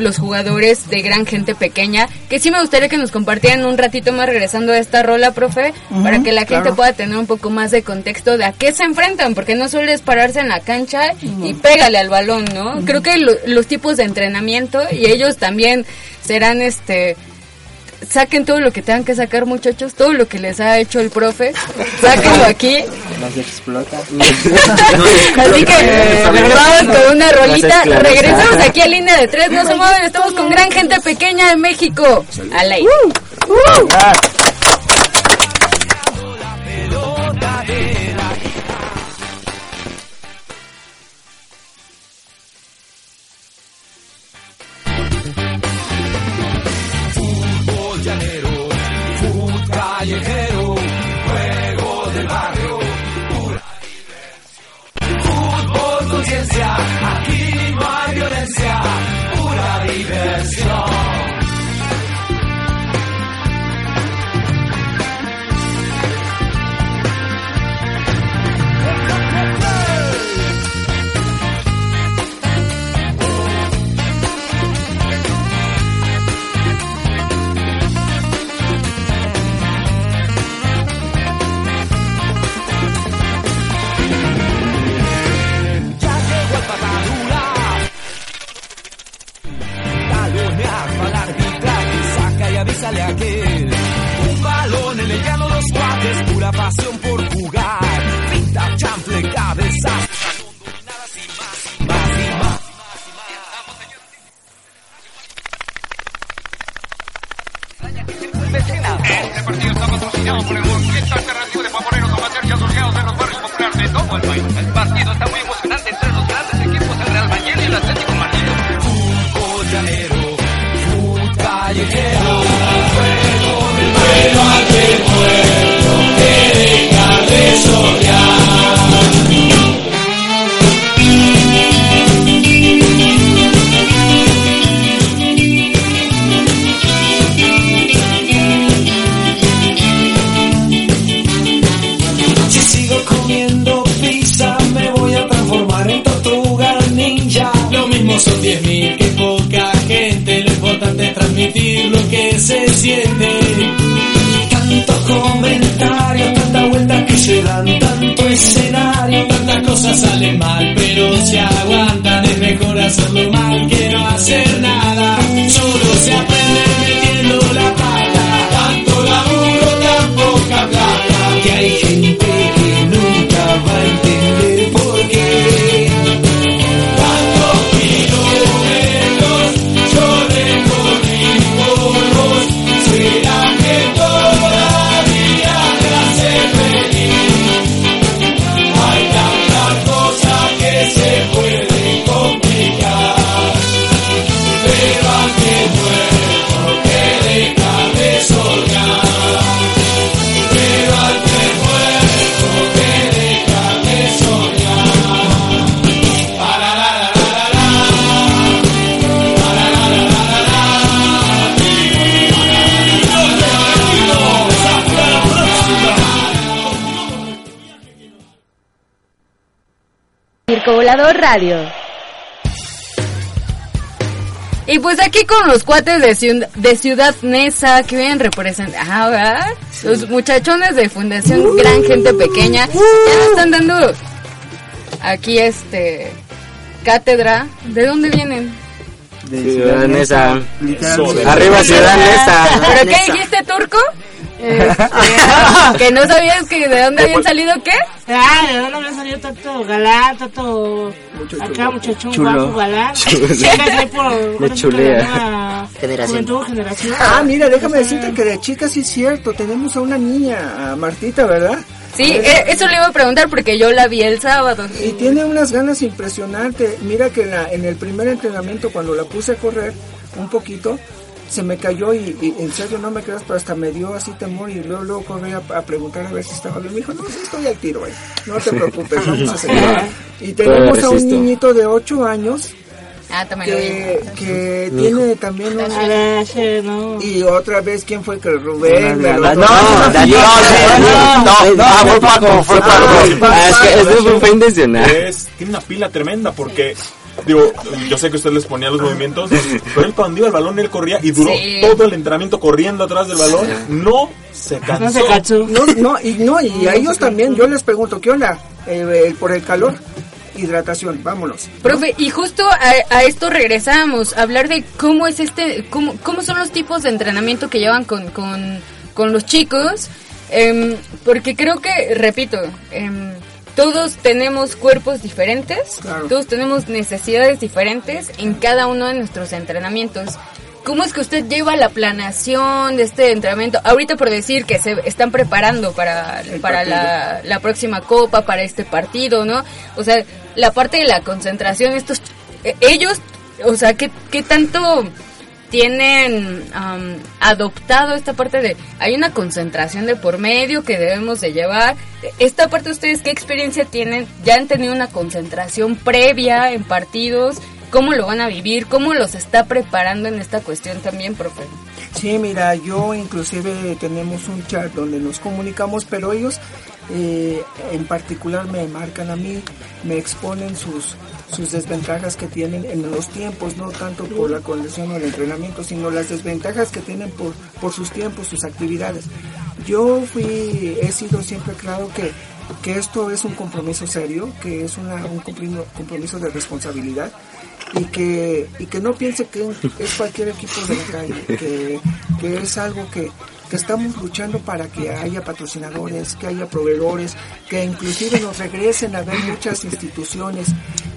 los jugadores de gran gente pequeña, que sí me gustaría que nos compartieran un ratito más regresando a esta rola, profe, para que la gente claro. pueda tener un poco más de contexto de a qué se enfrentan, porque no solo es pararse en la cancha y pégale al balón, ¿no? Creo que lo- los tipos de entrenamiento y ellos también serán este saquen todo lo que tengan que sacar muchachos, todo lo que les ha hecho el profe, sáquenlo aquí. Nos explota. Así que vamos con una rolita, regresamos aquí a línea de tres, no se mueven, estamos con gran gente pequeña de México. Al aire. Se dan, tanto escenario, tantas cosas salen mal, Radio. Y pues aquí con los cuates de, Ciud- de Ciudad Nesa que vienen representando. Ah, ¿verdad? Los muchachones de Fundación Gran Gente Pequeña. Ya nos están dando aquí este. Cátedra. ¿De dónde vienen? Ciudad Nesa. Arriba Ciudad Nesa. ¿Pero qué dijiste, turco? Este, que no sabías que de dónde habían salido qué? Ah, ¿de dónde me ha salido tanto galán, tanto acá muchachón Chulo. guapo, galán? Chulo. Por, Me chulea. Generación. Generación. Ah, mira, déjame decirte que de chica sí es cierto, tenemos a una niña, a Martita, ¿verdad? Sí, eh, eso le iba a preguntar porque yo la vi el sábado. Y tiene unas ganas impresionantes. Mira que en, la- en el primer entrenamiento, cuando la puse a correr un poquito, se me cayó y, y en serio no me creas, pero hasta me dio así temor y luego, luego corrí a, a preguntar a ver si estaba bien. Me dijo, no, sí estoy al tiro, eh. no te preocupes, vamos a seguir. Y tenemos a un niñito de 8 años Ah, que, que tiene también un... Ah. Y otra vez, ¿quién fue que Rubén? No, no, no, no, no, fue Paco, fue Paco. Ah, es que fue intencional. Es, tiene una pila tremenda porque, digo, yo sé que usted les ponía los movimientos, pero él cuando iba el balón, él corría y duró Sí. todo el entrenamiento corriendo atrás del balón. No se cansó. No se cachó. No, no, y no, y a ellos también, yo les pregunto, ¿qué onda? Eh, eh, por el calor, hidratación, vámonos. Profe, y justo a, a esto regresamos, a hablar de cómo es este, cómo, cómo son los tipos de entrenamiento que llevan con, con, con los chicos, em, porque creo que, repito, em, todos tenemos cuerpos diferentes, Claro. todos tenemos necesidades diferentes en cada uno de nuestros entrenamientos. ¿Cómo es que usted lleva la planeación de este entrenamiento? Ahorita por decir que se están preparando para, para la, la próxima copa, para este partido, ¿no? O sea, la parte de la concentración, estos eh, ellos, o sea, ¿qué, qué tanto tienen am, adoptado esta parte de hay una concentración de por medio que debemos de llevar? Esta parte ustedes, ¿qué experiencia tienen? ¿Ya han tenido una concentración previa en partidos? ¿Cómo lo van a vivir? ¿Cómo los está preparando en esta cuestión también, profe? Sí, mira, yo inclusive tenemos un chat donde nos comunicamos, pero ellos eh, en particular me marcan a mí, me exponen sus sus desventajas que tienen en los tiempos, no tanto por la condición o el entrenamiento, sino las desventajas que tienen por, por sus tiempos, sus actividades. Yo fui, he sido siempre claro que, que esto es un compromiso serio, que es una, un compromiso, de responsabilidad y que, y que no piense que es cualquier equipo de la calle, que, que es algo que, que estamos luchando para que haya patrocinadores, que haya proveedores, que inclusive nos regresen a ver muchas instituciones,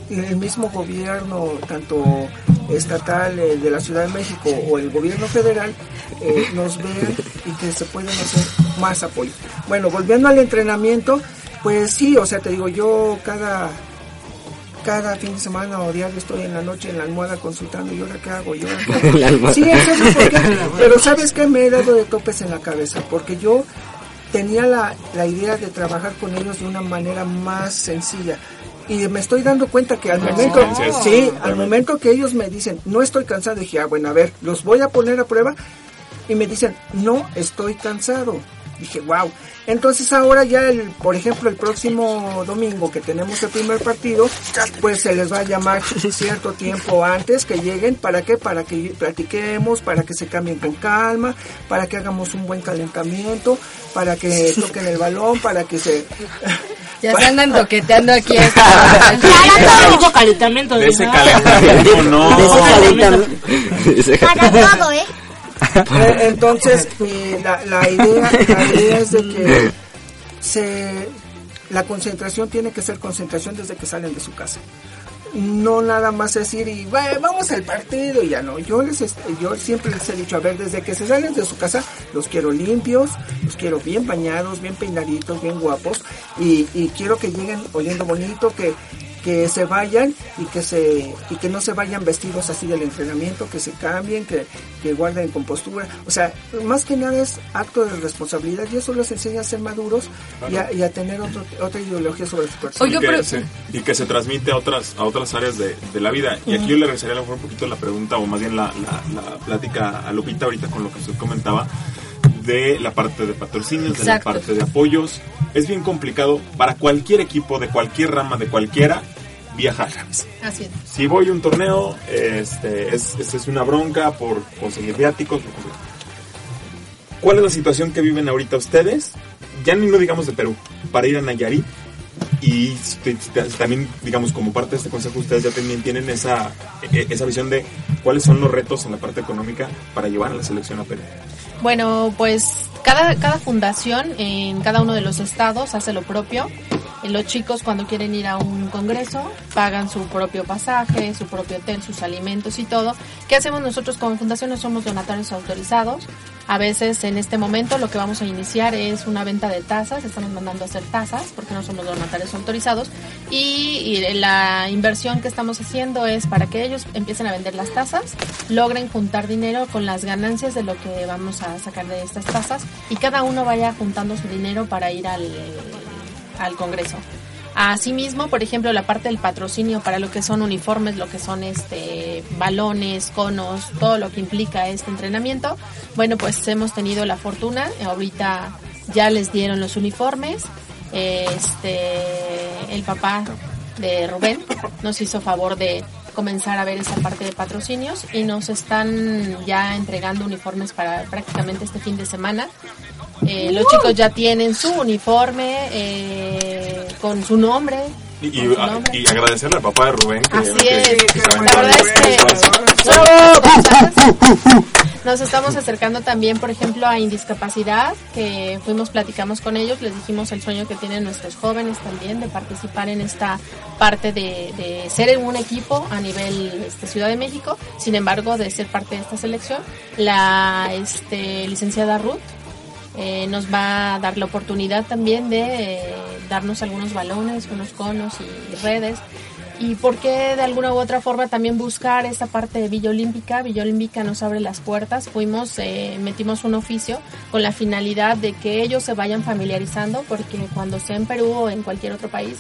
el mismo gobierno, tanto estatal eh, de la Ciudad de México o el gobierno federal, eh, nos vean y que se puedan hacer más apoyo. Bueno, volviendo al entrenamiento, pues sí, o sea, te digo, yo cada cada fin de semana o diario estoy en la noche en la almohada consultando, ¿y ahora qué hago? ¿Y ahora qué hago? En la almohada. Sí, serio, porque, pero sabes que me he dado de topes en la cabeza, porque yo tenía la, la idea de trabajar con ellos de una manera más sencilla. Y me estoy dando cuenta que al momento, exigencias, sí, al momento que ellos me dicen, no estoy cansado, dije, ah, bueno, a ver, los voy a poner a prueba. Y me dicen, no estoy cansado. Dije, wow. Entonces ahora ya, el, por ejemplo, el próximo domingo que tenemos el primer partido, pues se les va a llamar cierto tiempo antes que lleguen. ¿Para qué? Para que platiquemos, para que se cambien con calma, para que hagamos un buen calentamiento, para que toquen el balón, para que se... Ya se andan toqueteando aquí. Mucho calentamiento. De ese calentamiento, no. De ese calentamiento. Para todo, ¿eh? Eh, Entonces, eh, la, la idea, la idea es de que se, la concentración tiene que ser concentración desde que salen de su casa. No nada más decir y "Va, vamos al partido y ya no. Yo les yo siempre les he dicho, a ver, desde que se salen de su casa, los quiero limpios, los quiero bien bañados, bien peinaditos, bien guapos y, y quiero que lleguen oliendo bonito, que que se vayan y que se y que no se vayan vestidos así del entrenamiento, que se cambien, que, que guarden compostura. O sea, más que nada es acto de responsabilidad y eso les enseña a ser maduros y a, y a tener otro, otra ideología sobre su persona. y, que se, y que se transmite a otras a otras áreas de, de la vida. Y aquí yo le regresaría a lo mejor un poquito la pregunta, o más bien la, la, la plática a Lupita ahorita con lo que usted comentaba, de la parte de patrocinios, de la parte de apoyos. Es bien complicado para cualquier equipo, de cualquier rama, de cualquiera, viajar. Así es. Si voy a un torneo, este, es, es, es una bronca por conseguir viáticos. por conseguir- ¿Cuál es la situación que viven ahorita ustedes? Ya ni no digamos de Perú, para ir a Nayarit. Y también, digamos, como parte de este consejo, ustedes ya también tienen esa, e- esa visión de cuáles son los retos en la parte económica para llevar a la selección a Perú. Bueno, pues cada, cada fundación en cada uno de los estados hace lo propio. Eh, Los chicos cuando quieren ir a un congreso pagan su propio pasaje, su propio hotel, sus alimentos y todo. ¿Qué hacemos nosotros como fundación? No somos donatarios autorizados. A veces en este momento lo que vamos a iniciar es una venta de tazas. Estamos mandando a hacer tazas porque no somos donatarios autorizados. Y, la inversión que estamos haciendo es para que ellos empiecen a vender las tazas, logren juntar dinero con las ganancias de lo que vamos a sacar de estas tazas y cada uno vaya juntando su dinero para ir al, al Congreso. Asimismo, por ejemplo, la parte del patrocinio para lo que son uniformes, lo que son este balones, conos, todo lo que implica este entrenamiento. Bueno, pues hemos tenido la fortuna, eh, ahorita ya les dieron los uniformes. Este, el papá de Rubén nos hizo favor de comenzar a ver esa parte de patrocinios y nos están ya entregando uniformes para prácticamente este fin de semana. Eh, los chicos ya tienen su uniforme eh, con su nombre. Y, y- nombre. y agradecerle al papá de Rubén. Que, Así que- es. que La verdad es que nos estamos acercando también, por ejemplo, a indiscapacidad, que fuimos, platicamos con ellos, les dijimos el sueño que tienen nuestros jóvenes también de participar en esta parte de, de ser en un equipo a nivel este, Ciudad de México, sin embargo, de ser parte de esta selección. La este, licenciada Ruth eh, nos va a dar la oportunidad también de eh, darnos algunos balones, unos conos y redes. Y por qué de alguna u otra forma también buscar esa parte de Villa Olímpica. Villa Olímpica nos abre las puertas. Fuimos, eh, metimos un oficio con la finalidad de que ellos se vayan familiarizando porque cuando sea en Perú o en cualquier otro país,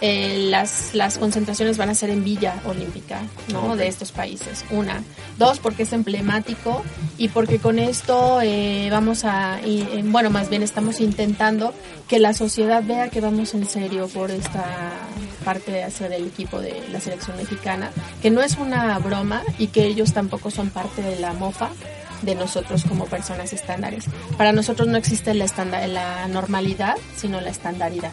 eh, las, las concentraciones van a ser en Villa Olímpica, ¿no? Ok. De estos países. Una. Dos, porque es emblemático y porque con esto eh, vamos a, y, eh, bueno, más bien estamos intentando que la sociedad vea que vamos en serio por esta parte de hacer el equipo de la selección mexicana, que no es una broma y que ellos tampoco son parte de la mofa de nosotros como personas estándares. Para nosotros no existe la, la normalidad, sino la estandaridad.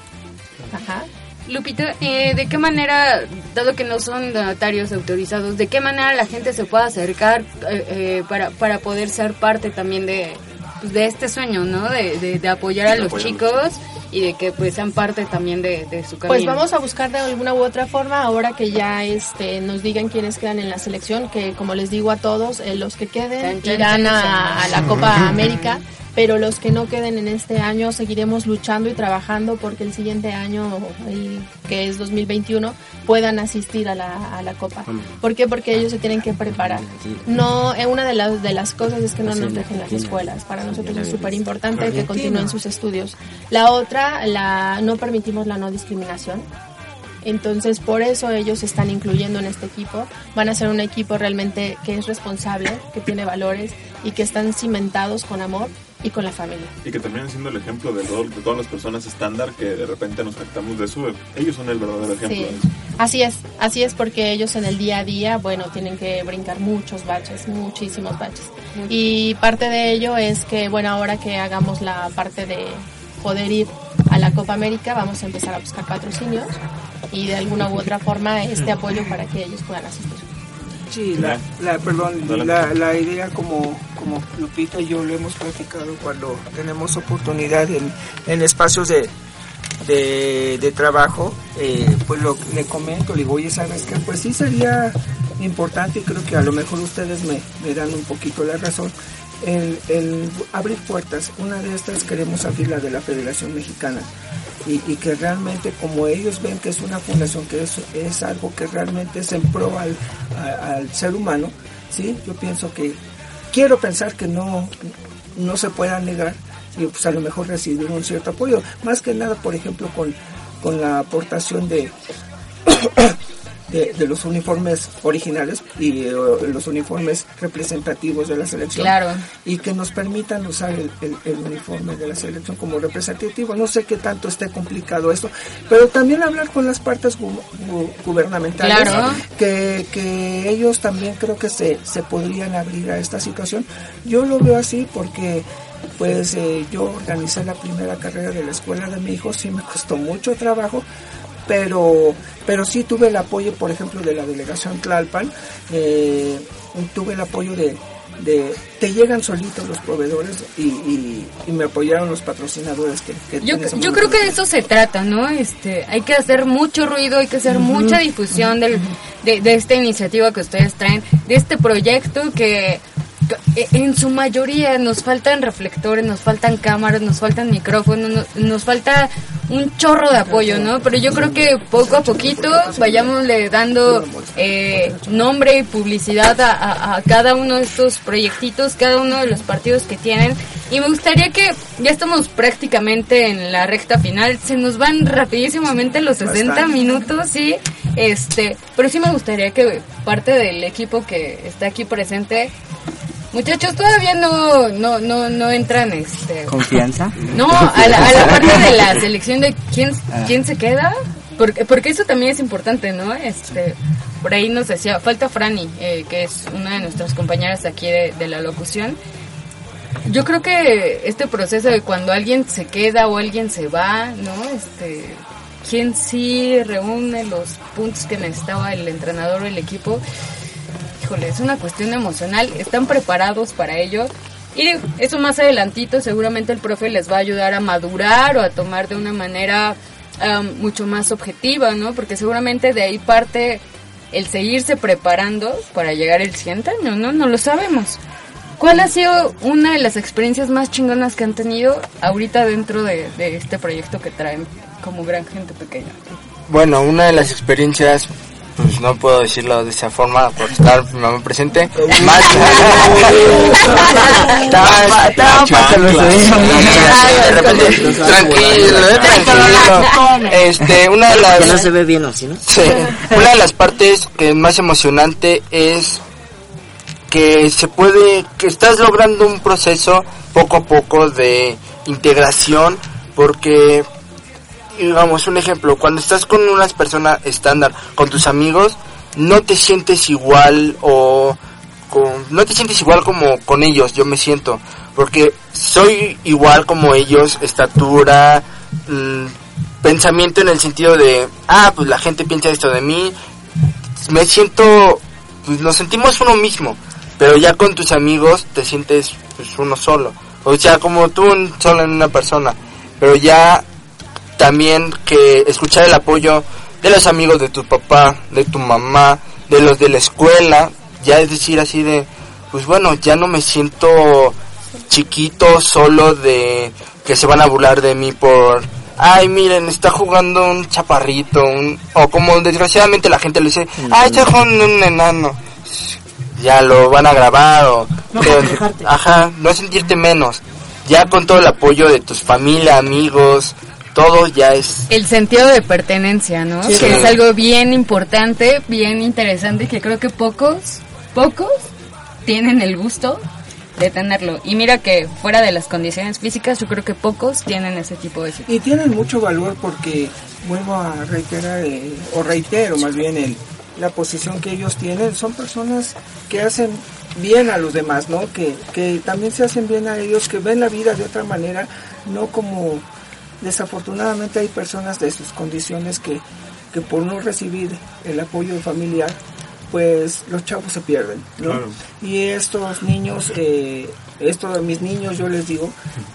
Ajá. Lupita, eh, ¿de qué manera, dado que no son donatarios autorizados, de qué manera la gente se puede acercar eh, eh, para, para poder ser parte también de, pues, de este sueño, ¿no? De, de, de apoyar a los chicos y de que pues sean parte también de, de su camino. Pues vamos a buscar de alguna u otra forma, ahora que ya este, nos digan quiénes quedan en la selección, que como les digo a todos, eh, los que queden irán a la Copa América, pero los que no queden en este año seguiremos luchando y trabajando porque el siguiente año, que es 2021, puedan asistir a la, a la Copa. ¿Por qué? Porque ellos se tienen que preparar. No, eh, una de las, de las cosas es que no nos dejen las escuelas. Para nosotros es súper importante que continúen sus estudios. La otra, la, no permitimos la no discriminación. Entonces, por eso ellos se están incluyendo en este equipo. Van a ser un equipo realmente que es responsable, que tiene valores, y que están cimentados con amor y con la familia. Y que terminan siendo el ejemplo de, todo- de todas las personas estándar que de repente nos jactamos de eso. Ellos son el verdadero ejemplo. Sí, de eso. así es, así es porque ellos en el día a día, bueno, tienen que brincar muchos baches, muchísimos baches. Y parte de ello es que, bueno, ahora que hagamos la parte de poder ir a la Copa América, vamos a empezar a buscar patrocinios y de alguna u otra forma este apoyo para que ellos puedan asistir. Sí, la, la- perdón, la, la idea como, como Lupita y yo lo hemos platicado cuando tenemos oportunidad en, en espacios de, de, de trabajo, eh, pues lo, le comento, le digo, oye, ¿sabes qué? Pues sí sería importante y creo que a lo mejor ustedes me, me dan un poquito la razón. El, el abrir puertas, una de estas queremos abrir la de la Federación Mexicana y, que realmente como ellos ven que es una fundación que es, es algo que realmente es en pro al, al ser humano, ¿sí? yo pienso que quiero pensar que no, no se pueda negar y pues a lo mejor recibir un cierto apoyo, más que nada por ejemplo con, con la aportación de de, de los uniformes originales y eh, los uniformes representativos de la selección Claro. y que nos permitan usar el, el- el uniforme de la selección como representativo. No sé qué tanto esté complicado esto, pero también hablar con las partes gu- gu- gubernamentales, Claro. que, que ellos también creo que se, se podrían abrir a esta situación. Yo lo veo así porque pues eh, yo organicé la primera carrera de la escuela de mi hijo, sí me costó mucho trabajo, pero pero sí tuve el apoyo, por ejemplo, de la delegación Tlalpan, eh, tuve el apoyo de, de te llegan solitos los proveedores y, y- y me apoyaron los patrocinadores que, que Yo, yo creo que de eso se trata, ¿no? Este, hay que hacer mucho ruido, hay que hacer mucha difusión del, de, de esta iniciativa que ustedes traen, de este proyecto que, que en su mayoría nos faltan reflectores, nos faltan cámaras, nos faltan micrófonos, nos, nos falta un chorro de apoyo, ¿no? Pero yo creo que poco a poquito vayámosle dando eh, nombre y publicidad a, a- a cada uno de estos proyectitos, cada uno de los partidos que tienen. Y me gustaría que ya estamos prácticamente en la recta final, se nos van rapidísimamente los 60 Bastante. minutos, sí. Este, pero sí me gustaría que parte del equipo que está aquí presente Muchachos, todavía no, no, no, no entran, este... ¿Confianza? No, a la, a la parte de la selección de quién, quién se queda, porque, porque eso también es importante, ¿no? Este, por ahí nos decía, falta Franny, eh, que es una de nuestras compañeras aquí de, de la locución. Yo creo que este proceso de cuando alguien se queda o alguien se va, ¿no? Este, quién sí reúne los puntos que necesitaba el entrenador o el equipo, híjole, es una cuestión emocional, están preparados para ello. Y eso más adelantito seguramente el profe les va a ayudar a madurar o a tomar de una manera am, mucho más objetiva, ¿no? Porque seguramente de ahí parte el seguirse preparando para llegar el siguiente año, ¿no? No lo sabemos. ¿Cuál ha sido una de las experiencias más chingonas que han tenido ahorita dentro de, de este proyecto que traen como gran gente pequeña? Bueno, una de las experiencias, pues no puedo decirlo de esa forma por estar mi mamá presente. Más tranquilo, tranquilo. Este, una de las no se ve bien, ¿o sí, no? Sí. Una de las partes que es más emocionante es que se puede, que estás logrando un proceso poco a poco de integración porque, digamos, un ejemplo, cuando estás con unas personas estándar, con tus amigos, no te sientes igual o no te sientes igual como con ellos, yo me siento, porque soy igual como ellos, estatura, mm, pensamiento en el sentido de, ah, pues la gente piensa esto de mí, me siento, pues nos sentimos uno mismo, pero ya con tus amigos te sientes pues uno solo, o sea, como tú solo en una persona, pero ya también que escuchar el apoyo de los amigos de tu papá, de tu mamá, de los de la escuela, ya es decir así de, pues bueno, ya no me siento chiquito solo de que se van a burlar de mí por, ay miren, está jugando un chaparrito, un, o como desgraciadamente la gente le dice, ay está jugando un enano, ya lo van a grabar o, No pero- ajá, no sentirte menos, ya con todo el apoyo de tus familia, amigos, todo ya es El sentido de pertenencia, ¿no? Sí. Que es algo bien importante, bien interesante y que creo que pocos, pocos tienen el gusto de tenerlo. Y mira que fuera de las condiciones físicas, yo creo que pocos tienen ese tipo de situaciones. Y tienen mucho valor porque, vuelvo a reiterar, eh, o reitero más bien el, la posición que ellos tienen, son personas que hacen bien a los demás, ¿no? Que, que también se hacen bien a ellos, que ven la vida de otra manera, no como desafortunadamente hay personas de sus condiciones que, que por no recibir el apoyo familiar, pues los chavos se pierden, ¿no? Claro. Y estos niños, eh, estos mis niños, yo les digo,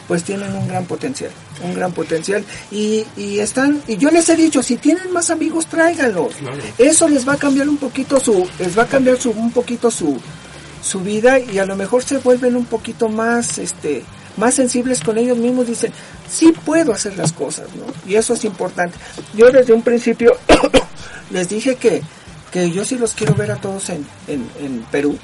pues tienen un gran potencial, un gran potencial y, y están, y yo les he dicho, si tienen más amigos, tráiganlos. Eso les va a cambiar un poquito su, les va a cambiar su, un poquito su, su vida y a lo mejor se vuelven un poquito más, este, más sensibles con ellos mismos, dicen, sí puedo hacer las cosas, ¿no? Y eso es importante. Yo desde un principio les dije que, que yo sí los quiero ver a todos en, en, en Perú.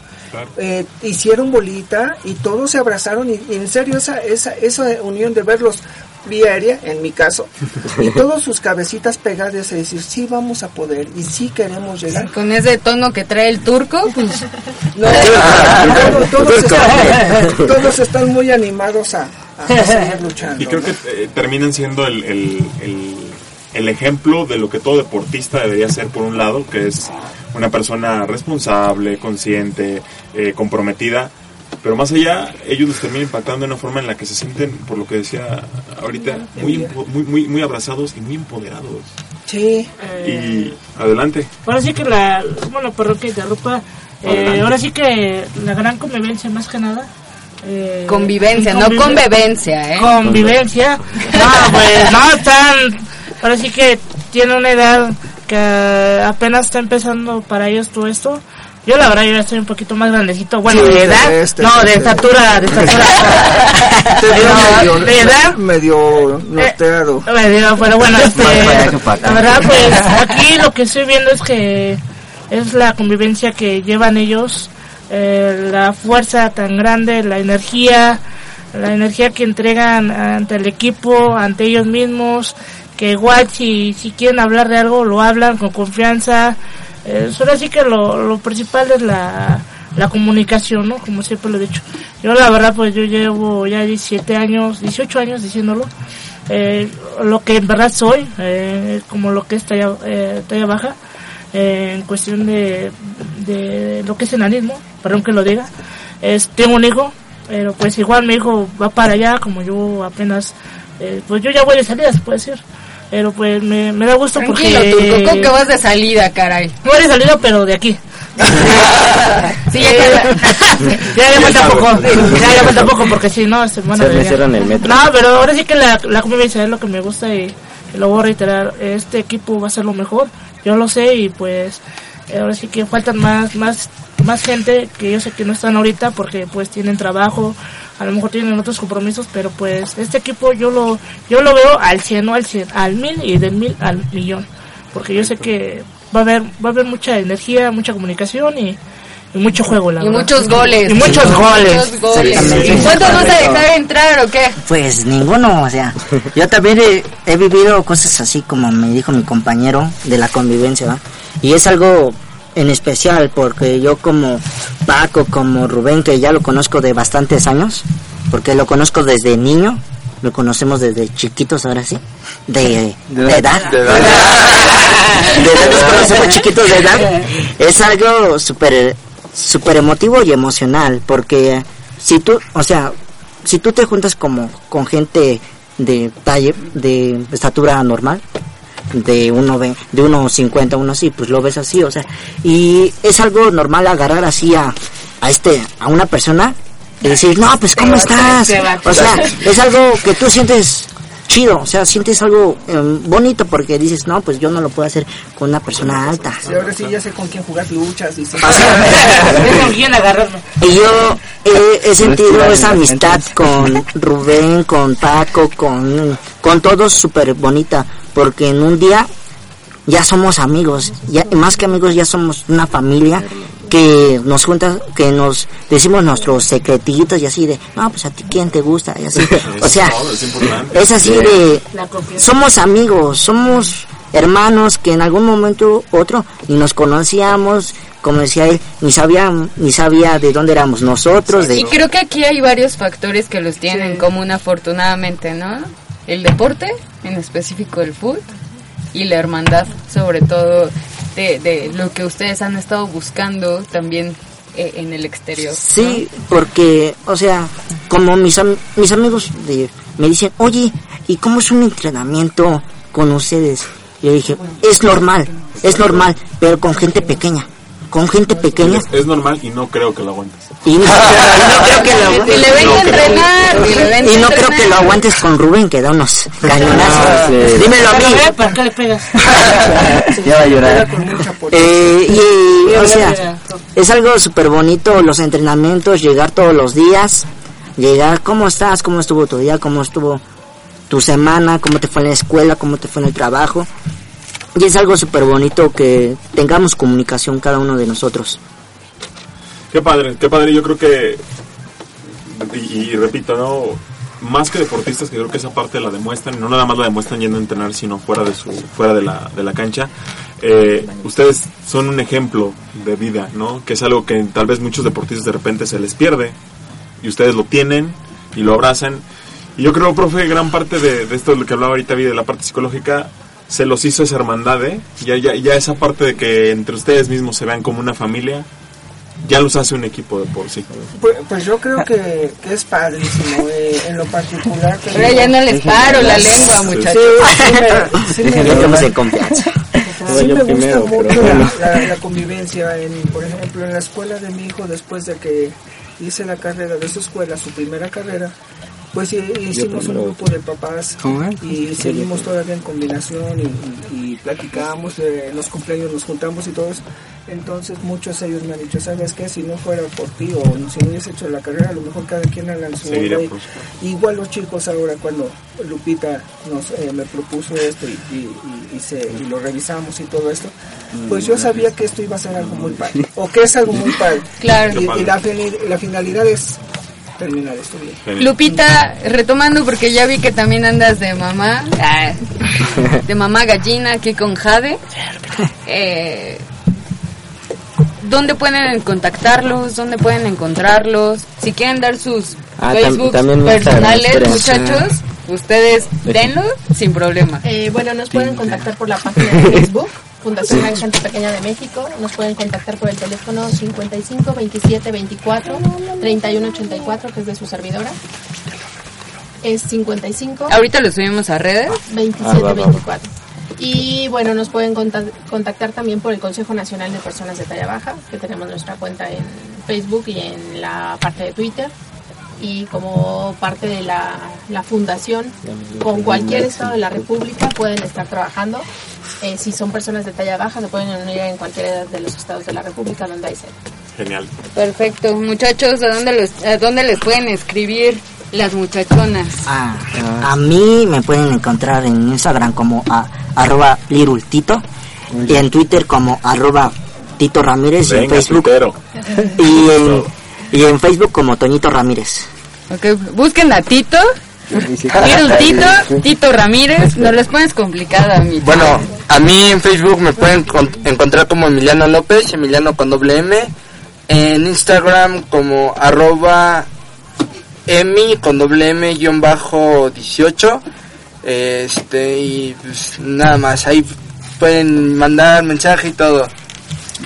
Eh, hicieron bolita y todos se abrazaron y, y en serio esa, esa, esa unión de verlos vía aérea, en mi caso, y todos sus cabecitas pegadas y decir, sí vamos a poder y sí queremos llegar. Con ese tono que trae el turco, pues No, todos, todos están, todos están muy animados a, a seguir luchando. Y creo que eh, terminan siendo el, el, el, el ejemplo de lo que todo deportista debería ser, por un lado, que es una persona responsable, consciente, eh, comprometida. Pero más allá, ellos los terminan impactando de una forma en la que se sienten, por lo que decía ahorita, muy, muy, muy, muy abrazados y muy empoderados. Sí. Y adelante. Ahora sí que la, bueno, perdón que interrumpa, eh, ahora sí que la gran convivencia más que nada. Eh, Convivencia, no convive- convivencia, ¿eh? Convivencia. No, pues no, están, ahora sí que tiene una edad que apenas está empezando para ellos todo esto. Yo la verdad yo ya estoy un poquito más grandecito, bueno, Sí, de edad, este, no, de estatura, de estatura. Te veo No, medio, de edad, medio norteado. me digo, pero bueno, este, la verdad, pues aquí lo que estoy viendo es que es la convivencia que llevan ellos, eh, la fuerza tan grande, la energía, la energía que entregan ante el equipo, ante ellos mismos, que igual si, si quieren hablar de algo lo hablan con confianza. Eh, solo así que lo, lo principal es la, la comunicación, ¿no? Como siempre lo he dicho. Yo la verdad pues yo llevo ya 17 años, 18 años diciéndolo. Eh, lo que en verdad soy, eh, como lo que es talla, eh, talla baja, en cuestión de, de lo que es enanismo, perdón que lo diga. Es, tengo un hijo, pero pues igual mi hijo va para allá, como yo apenas, eh, pues yo ya voy de salida, se puede decir. Pero pues me, me da gusto Tranquilo, porque... turco, ¿cómo que vas de salida, caray? No voy de salida, pero de aquí. Sí, ya queda. ya, ya falta poco. Ya, ya falta poco porque si no, se van a Se me cierran el metro. No, pero ahora sí que la, la convivencia es lo que me gusta y, y lo voy a reiterar. Este equipo va a ser lo mejor. Yo lo sé y pues ahora sí que faltan más, más, más gente que yo sé que no están ahorita porque pues tienen trabajo, a lo mejor tienen otros compromisos, pero pues este equipo yo lo, yo lo veo al 100, no al 100, al mil y del mil al millón. Porque yo sé que va a haber, va a haber mucha energía, mucha comunicación y, y mucho juego, la Y verdad. muchos goles. Y muchos goles. Muchos goles. Exactamente. ¿Y cuántos vas a dejar entrar o qué? Pues ninguno, o sea, yo también he, he vivido cosas así como me dijo mi compañero de la convivencia, ¿va? Y es algo en especial porque yo como Paco, como Rubén, que ya lo conozco de bastantes años, porque lo conozco desde niño, lo conocemos desde chiquitos ahora sí, de, de edad. De edad. De edad nos conocemos chiquitos de edad. Es algo súper súper emotivo y emocional porque si tú, o sea, si tú te juntas como con gente de talle, de estatura normal, de uno ve, de uno cincuenta, uno así, pues lo ves así, o sea, y es algo normal agarrar así a, a este, a una persona y decir, no, pues cómo estás, o sea, es algo que tú sientes chido, o sea, sientes algo em, bonito porque dices, no, pues yo no lo puedo hacer con una persona alta. Y ahora sí ya sé con quién jugar luchas. Dice. con quién. Y yo he, he sentido esa amistad con Rubén, con Paco, con, con todos súper bonita, porque en un día ya somos amigos, ya más que amigos ya somos una familia que nos junta, que nos decimos nuestros secretitos y así de, no, pues a ti quién te gusta y así. O sea, Es así de, somos amigos, somos hermanos que en algún momento u otro ni nos conocíamos, como decía él, ni sabía, ni sabía de dónde éramos nosotros. De, Y creo que aquí hay varios factores que los tienen en común afortunadamente, ¿no? El deporte, en específico el fútbol, y la hermandad, sobre todo de, de lo que ustedes han estado buscando también eh, en el exterior. Sí, porque, o sea, como mis, am- mis amigos de- me dicen, oye, ¿y cómo es un entrenamiento con ustedes? Yo dije, es normal, es normal, pero con gente pequeña. Con gente pequeña. Es, es normal y no creo que lo aguantes. Y no, y no creo que lo, Y le ven a entrenar, y le ven y no creo que lo aguantes con Rubén, que da unos cañonazos. Ah, sí. Dímelo a mí. ¿Para qué le pegas? Ya va a llorar. Eh, y, o sea, es algo súper bonito los entrenamientos, llegar todos los días, llegar, ¿cómo estás? ¿Cómo estuvo tu día? ¿Cómo estuvo tu semana? ¿Cómo te fue en la escuela? ¿Cómo te fue en el trabajo? Y es algo súper bonito que tengamos comunicación cada uno de nosotros. Qué padre, qué padre. Yo creo que, y, y repito, ¿no? Más que deportistas, que creo que esa parte la demuestran, no nada más la demuestran yendo a entrenar, sino fuera de su fuera de la, de la cancha. Eh, ustedes son un ejemplo de vida, ¿no? Que es algo que tal vez muchos deportistas de repente se les pierde, y ustedes lo tienen y lo abrazan. Y yo creo, profe, gran parte de, de esto de lo que hablaba ahorita, de la parte psicológica, se los hizo esa hermandad, ¿eh? Ya, ya, ya esa parte de que entre ustedes mismos se vean como una familia, ya los hace un equipo de por sí. Pues, pues yo creo que, que es padrísimo. eh, en lo particular. que Ahora ya no les paro la lengua, muchachos. sí me- sí me- confianza. Sí primero, mucho pero la- la convivencia. En, por ejemplo, en la escuela de mi hijo, después de que hice la carrera de su escuela, su primera carrera, pues hi- hicimos un grupo de papás y seguimos todavía en combinación y, y, eh, en los cumpleaños nos juntamos y todo eso. Entonces muchos de ellos me han dicho, ¿sabes qué? Si no fuera por ti o si no hubiese hecho la carrera, a lo mejor cada quien anda en su Igual los chicos ahora cuando Lupita nos eh, me propuso esto y, y, y- y se, y lo revisamos y todo esto, pues yo sabía que esto iba a ser algo muy padre, o que es algo muy padre. Claro. Y, y la, la finalidad es terminar. Lupita, retomando porque ya vi que también andas de mamá, ah, de mamá gallina aquí con Jade. Eh, ¿Dónde pueden contactarlos? ¿Dónde pueden encontrarlos? Si quieren dar sus Ah, Facebook personales, muchachos, ustedes denlo sin problema. Eh, bueno, nos pueden contactar por la página de Facebook, Fundación Gran Gente Pequeña de México. Nos pueden contactar por el teléfono 55 27 24 31 84, que es de su servidora. Es 55 Ahorita lo subimos a redes. 27 Ah, va, va. 24. Y bueno, nos pueden conta- contactar también por el Consejo Nacional de Personas de Talla Baja, que tenemos nuestra cuenta en Facebook y en la parte de Twitter. Y como parte de la, la fundación, con cualquier estado de la República pueden estar trabajando. Eh, si son personas de talla baja, se pueden unir en cualquiera de los estados de la República donde hay sede. Genial. Perfecto. Muchachos, ¿a dónde, los, ¿a dónde les pueden escribir las muchachonas? Ah, a mí me pueden encontrar en Instagram como a, arroba lirultito y en Twitter como arroba Tito Ramírez y en Facebook y en, y en Facebook como Toñito Ramírez. Ok, busquen a Tito. Little Tito, Tito Ramírez, no les pones complicado a mí. Bueno, a mí en Facebook me pueden con- encontrar como Emiliano López, Emiliano con doble M. En Instagram como arroba emi con doble M guion bajo 18. Este, y pues nada más, ahí pueden mandar mensaje y todo.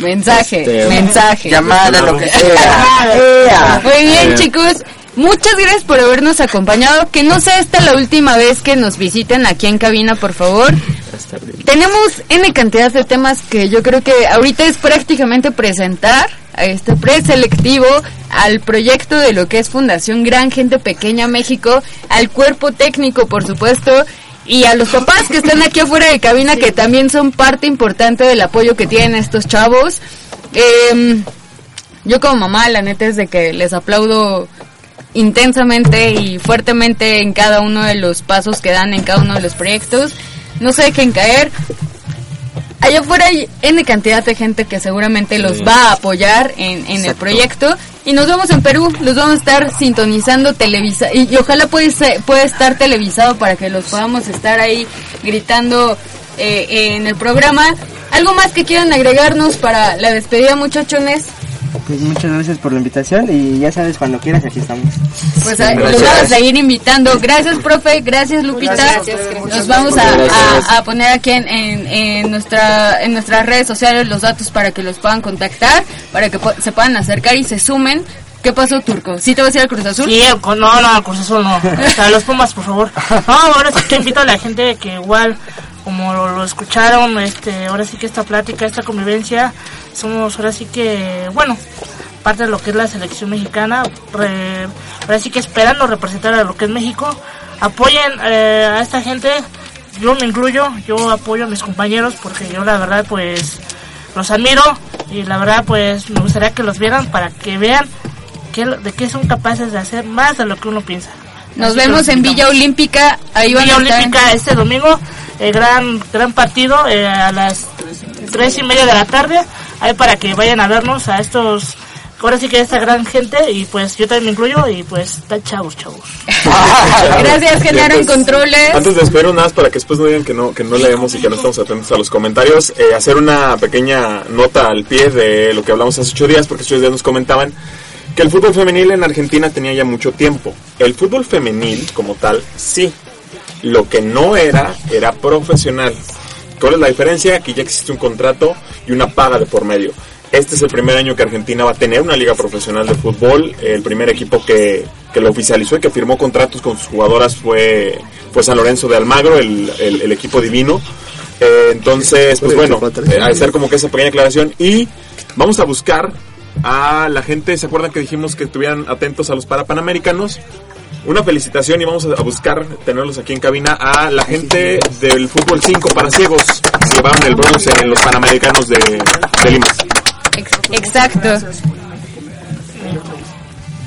Mensaje, Este, mensaje. Llamada, lo que sea. Muy bien, chicos. Muchas gracias por habernos acompañado. Que no sea esta la última vez que nos visiten aquí en cabina, por favor. Tenemos N cantidad de temas que yo creo que ahorita es prácticamente presentar a este preselectivo al proyecto de lo que es Fundación Gran Gente Pequeña México, al cuerpo técnico, por supuesto, y a los papás que están aquí afuera de cabina que también son parte importante del apoyo que tienen estos chavos. Em, yo como mamá, la neta es de que les aplaudo intensamente y fuertemente en cada uno de los pasos que dan en cada uno de los proyectos. No se dejen caer. Allá afuera hay N cantidad de gente que seguramente los va a apoyar en, en el proyecto. Y nos vemos en Perú, los vamos a estar sintonizando televisa y, y ojalá puede, pueda estar televisado para que los podamos estar ahí gritando eh, en el programa. ¿Algo más que quieran agregarnos para la despedida, muchachones? Pues muchas gracias por la invitación y ya sabes, cuando quieras aquí estamos. Pues a- los vamos a seguir invitando. Gracias, profe. Gracias, Lupita. Nos vamos a, a- a poner aquí en, en, en nuestra, en nuestras redes sociales los datos para que los puedan contactar, para que se puedan acercar y se sumen. ¿Qué pasó, Turco? ¿Sí te vas a ir al Cruz Azul? Sí, co- no, no, al Cruz Azul no. A los Pumas, por favor. No, ahora sí que invito a la gente que igual, como lo, escucharon, este, ahora sí que esta plática, esta convivencia, somos ahora sí que, bueno, parte de lo que es la selección mexicana, ahora sí que esperando representar a lo que es México. Apoyen eh, a esta gente, yo me incluyo, yo apoyo a mis compañeros porque yo la verdad pues los admiro y la verdad pues me gustaría que los vieran para que vean qué- de qué son capaces de hacer más de lo que uno piensa. Nos Así vemos en. Villa Olímpica. Ahí van Villa a estar. Olímpica este domingo, eh, gran gran partido eh, a las tres y media de la tarde, ahí para que vayan a vernos a estos, ahora sí que esta gran gente y pues yo también me incluyo y pues está chavos, chavos. Gracias, Genaro, en controles. Antes de nada más para que después no digan que no, que no leemos y que no estamos atentos a los comentarios, eh, hacer una pequeña nota al pie de lo que hablamos hace ocho días, porque estos días nos comentaban que el fútbol femenil en Argentina tenía ya mucho tiempo. El fútbol femenil, como tal, sí. Lo que no era, era profesional. ¿Cuál es la diferencia? Que ya existe un contrato y una paga de por medio. Este es el primer año que Argentina va a tener una liga profesional de fútbol. El primer equipo que, que lo oficializó y que firmó contratos con sus jugadoras fue, fue San Lorenzo de Almagro, el, el- el equipo divino. Eh, entonces, pues bueno, eh, hacer como que esa pequeña aclaración. Y vamos a buscar a la gente, ¿se acuerdan que dijimos que estuvieran atentos a los parapanamericanos? Una felicitación y vamos a buscar tenerlos aquí en cabina a la gente del fútbol 5 para ciegos que llevaron el bronce en los panamericanos de, de Lima. Exacto.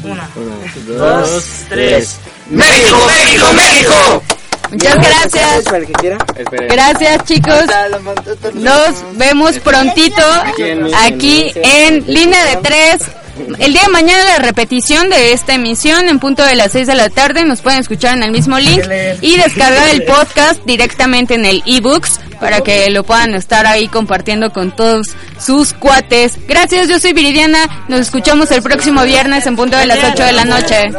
Una, dos, tres. ¡México, México, México! Muchas gracias. Para el que quiera. Gracias, chicos. Nos vemos prontito aquí en línea de tres. El día de mañana la repetición de esta emisión en punto de las 6 de la tarde nos pueden escuchar en el mismo link y descargar el podcast directamente en el ebooks para que lo puedan estar ahí compartiendo con todos sus cuates. Gracias, yo soy Viridiana. Nos escuchamos el próximo viernes en punto de las 8 de la noche.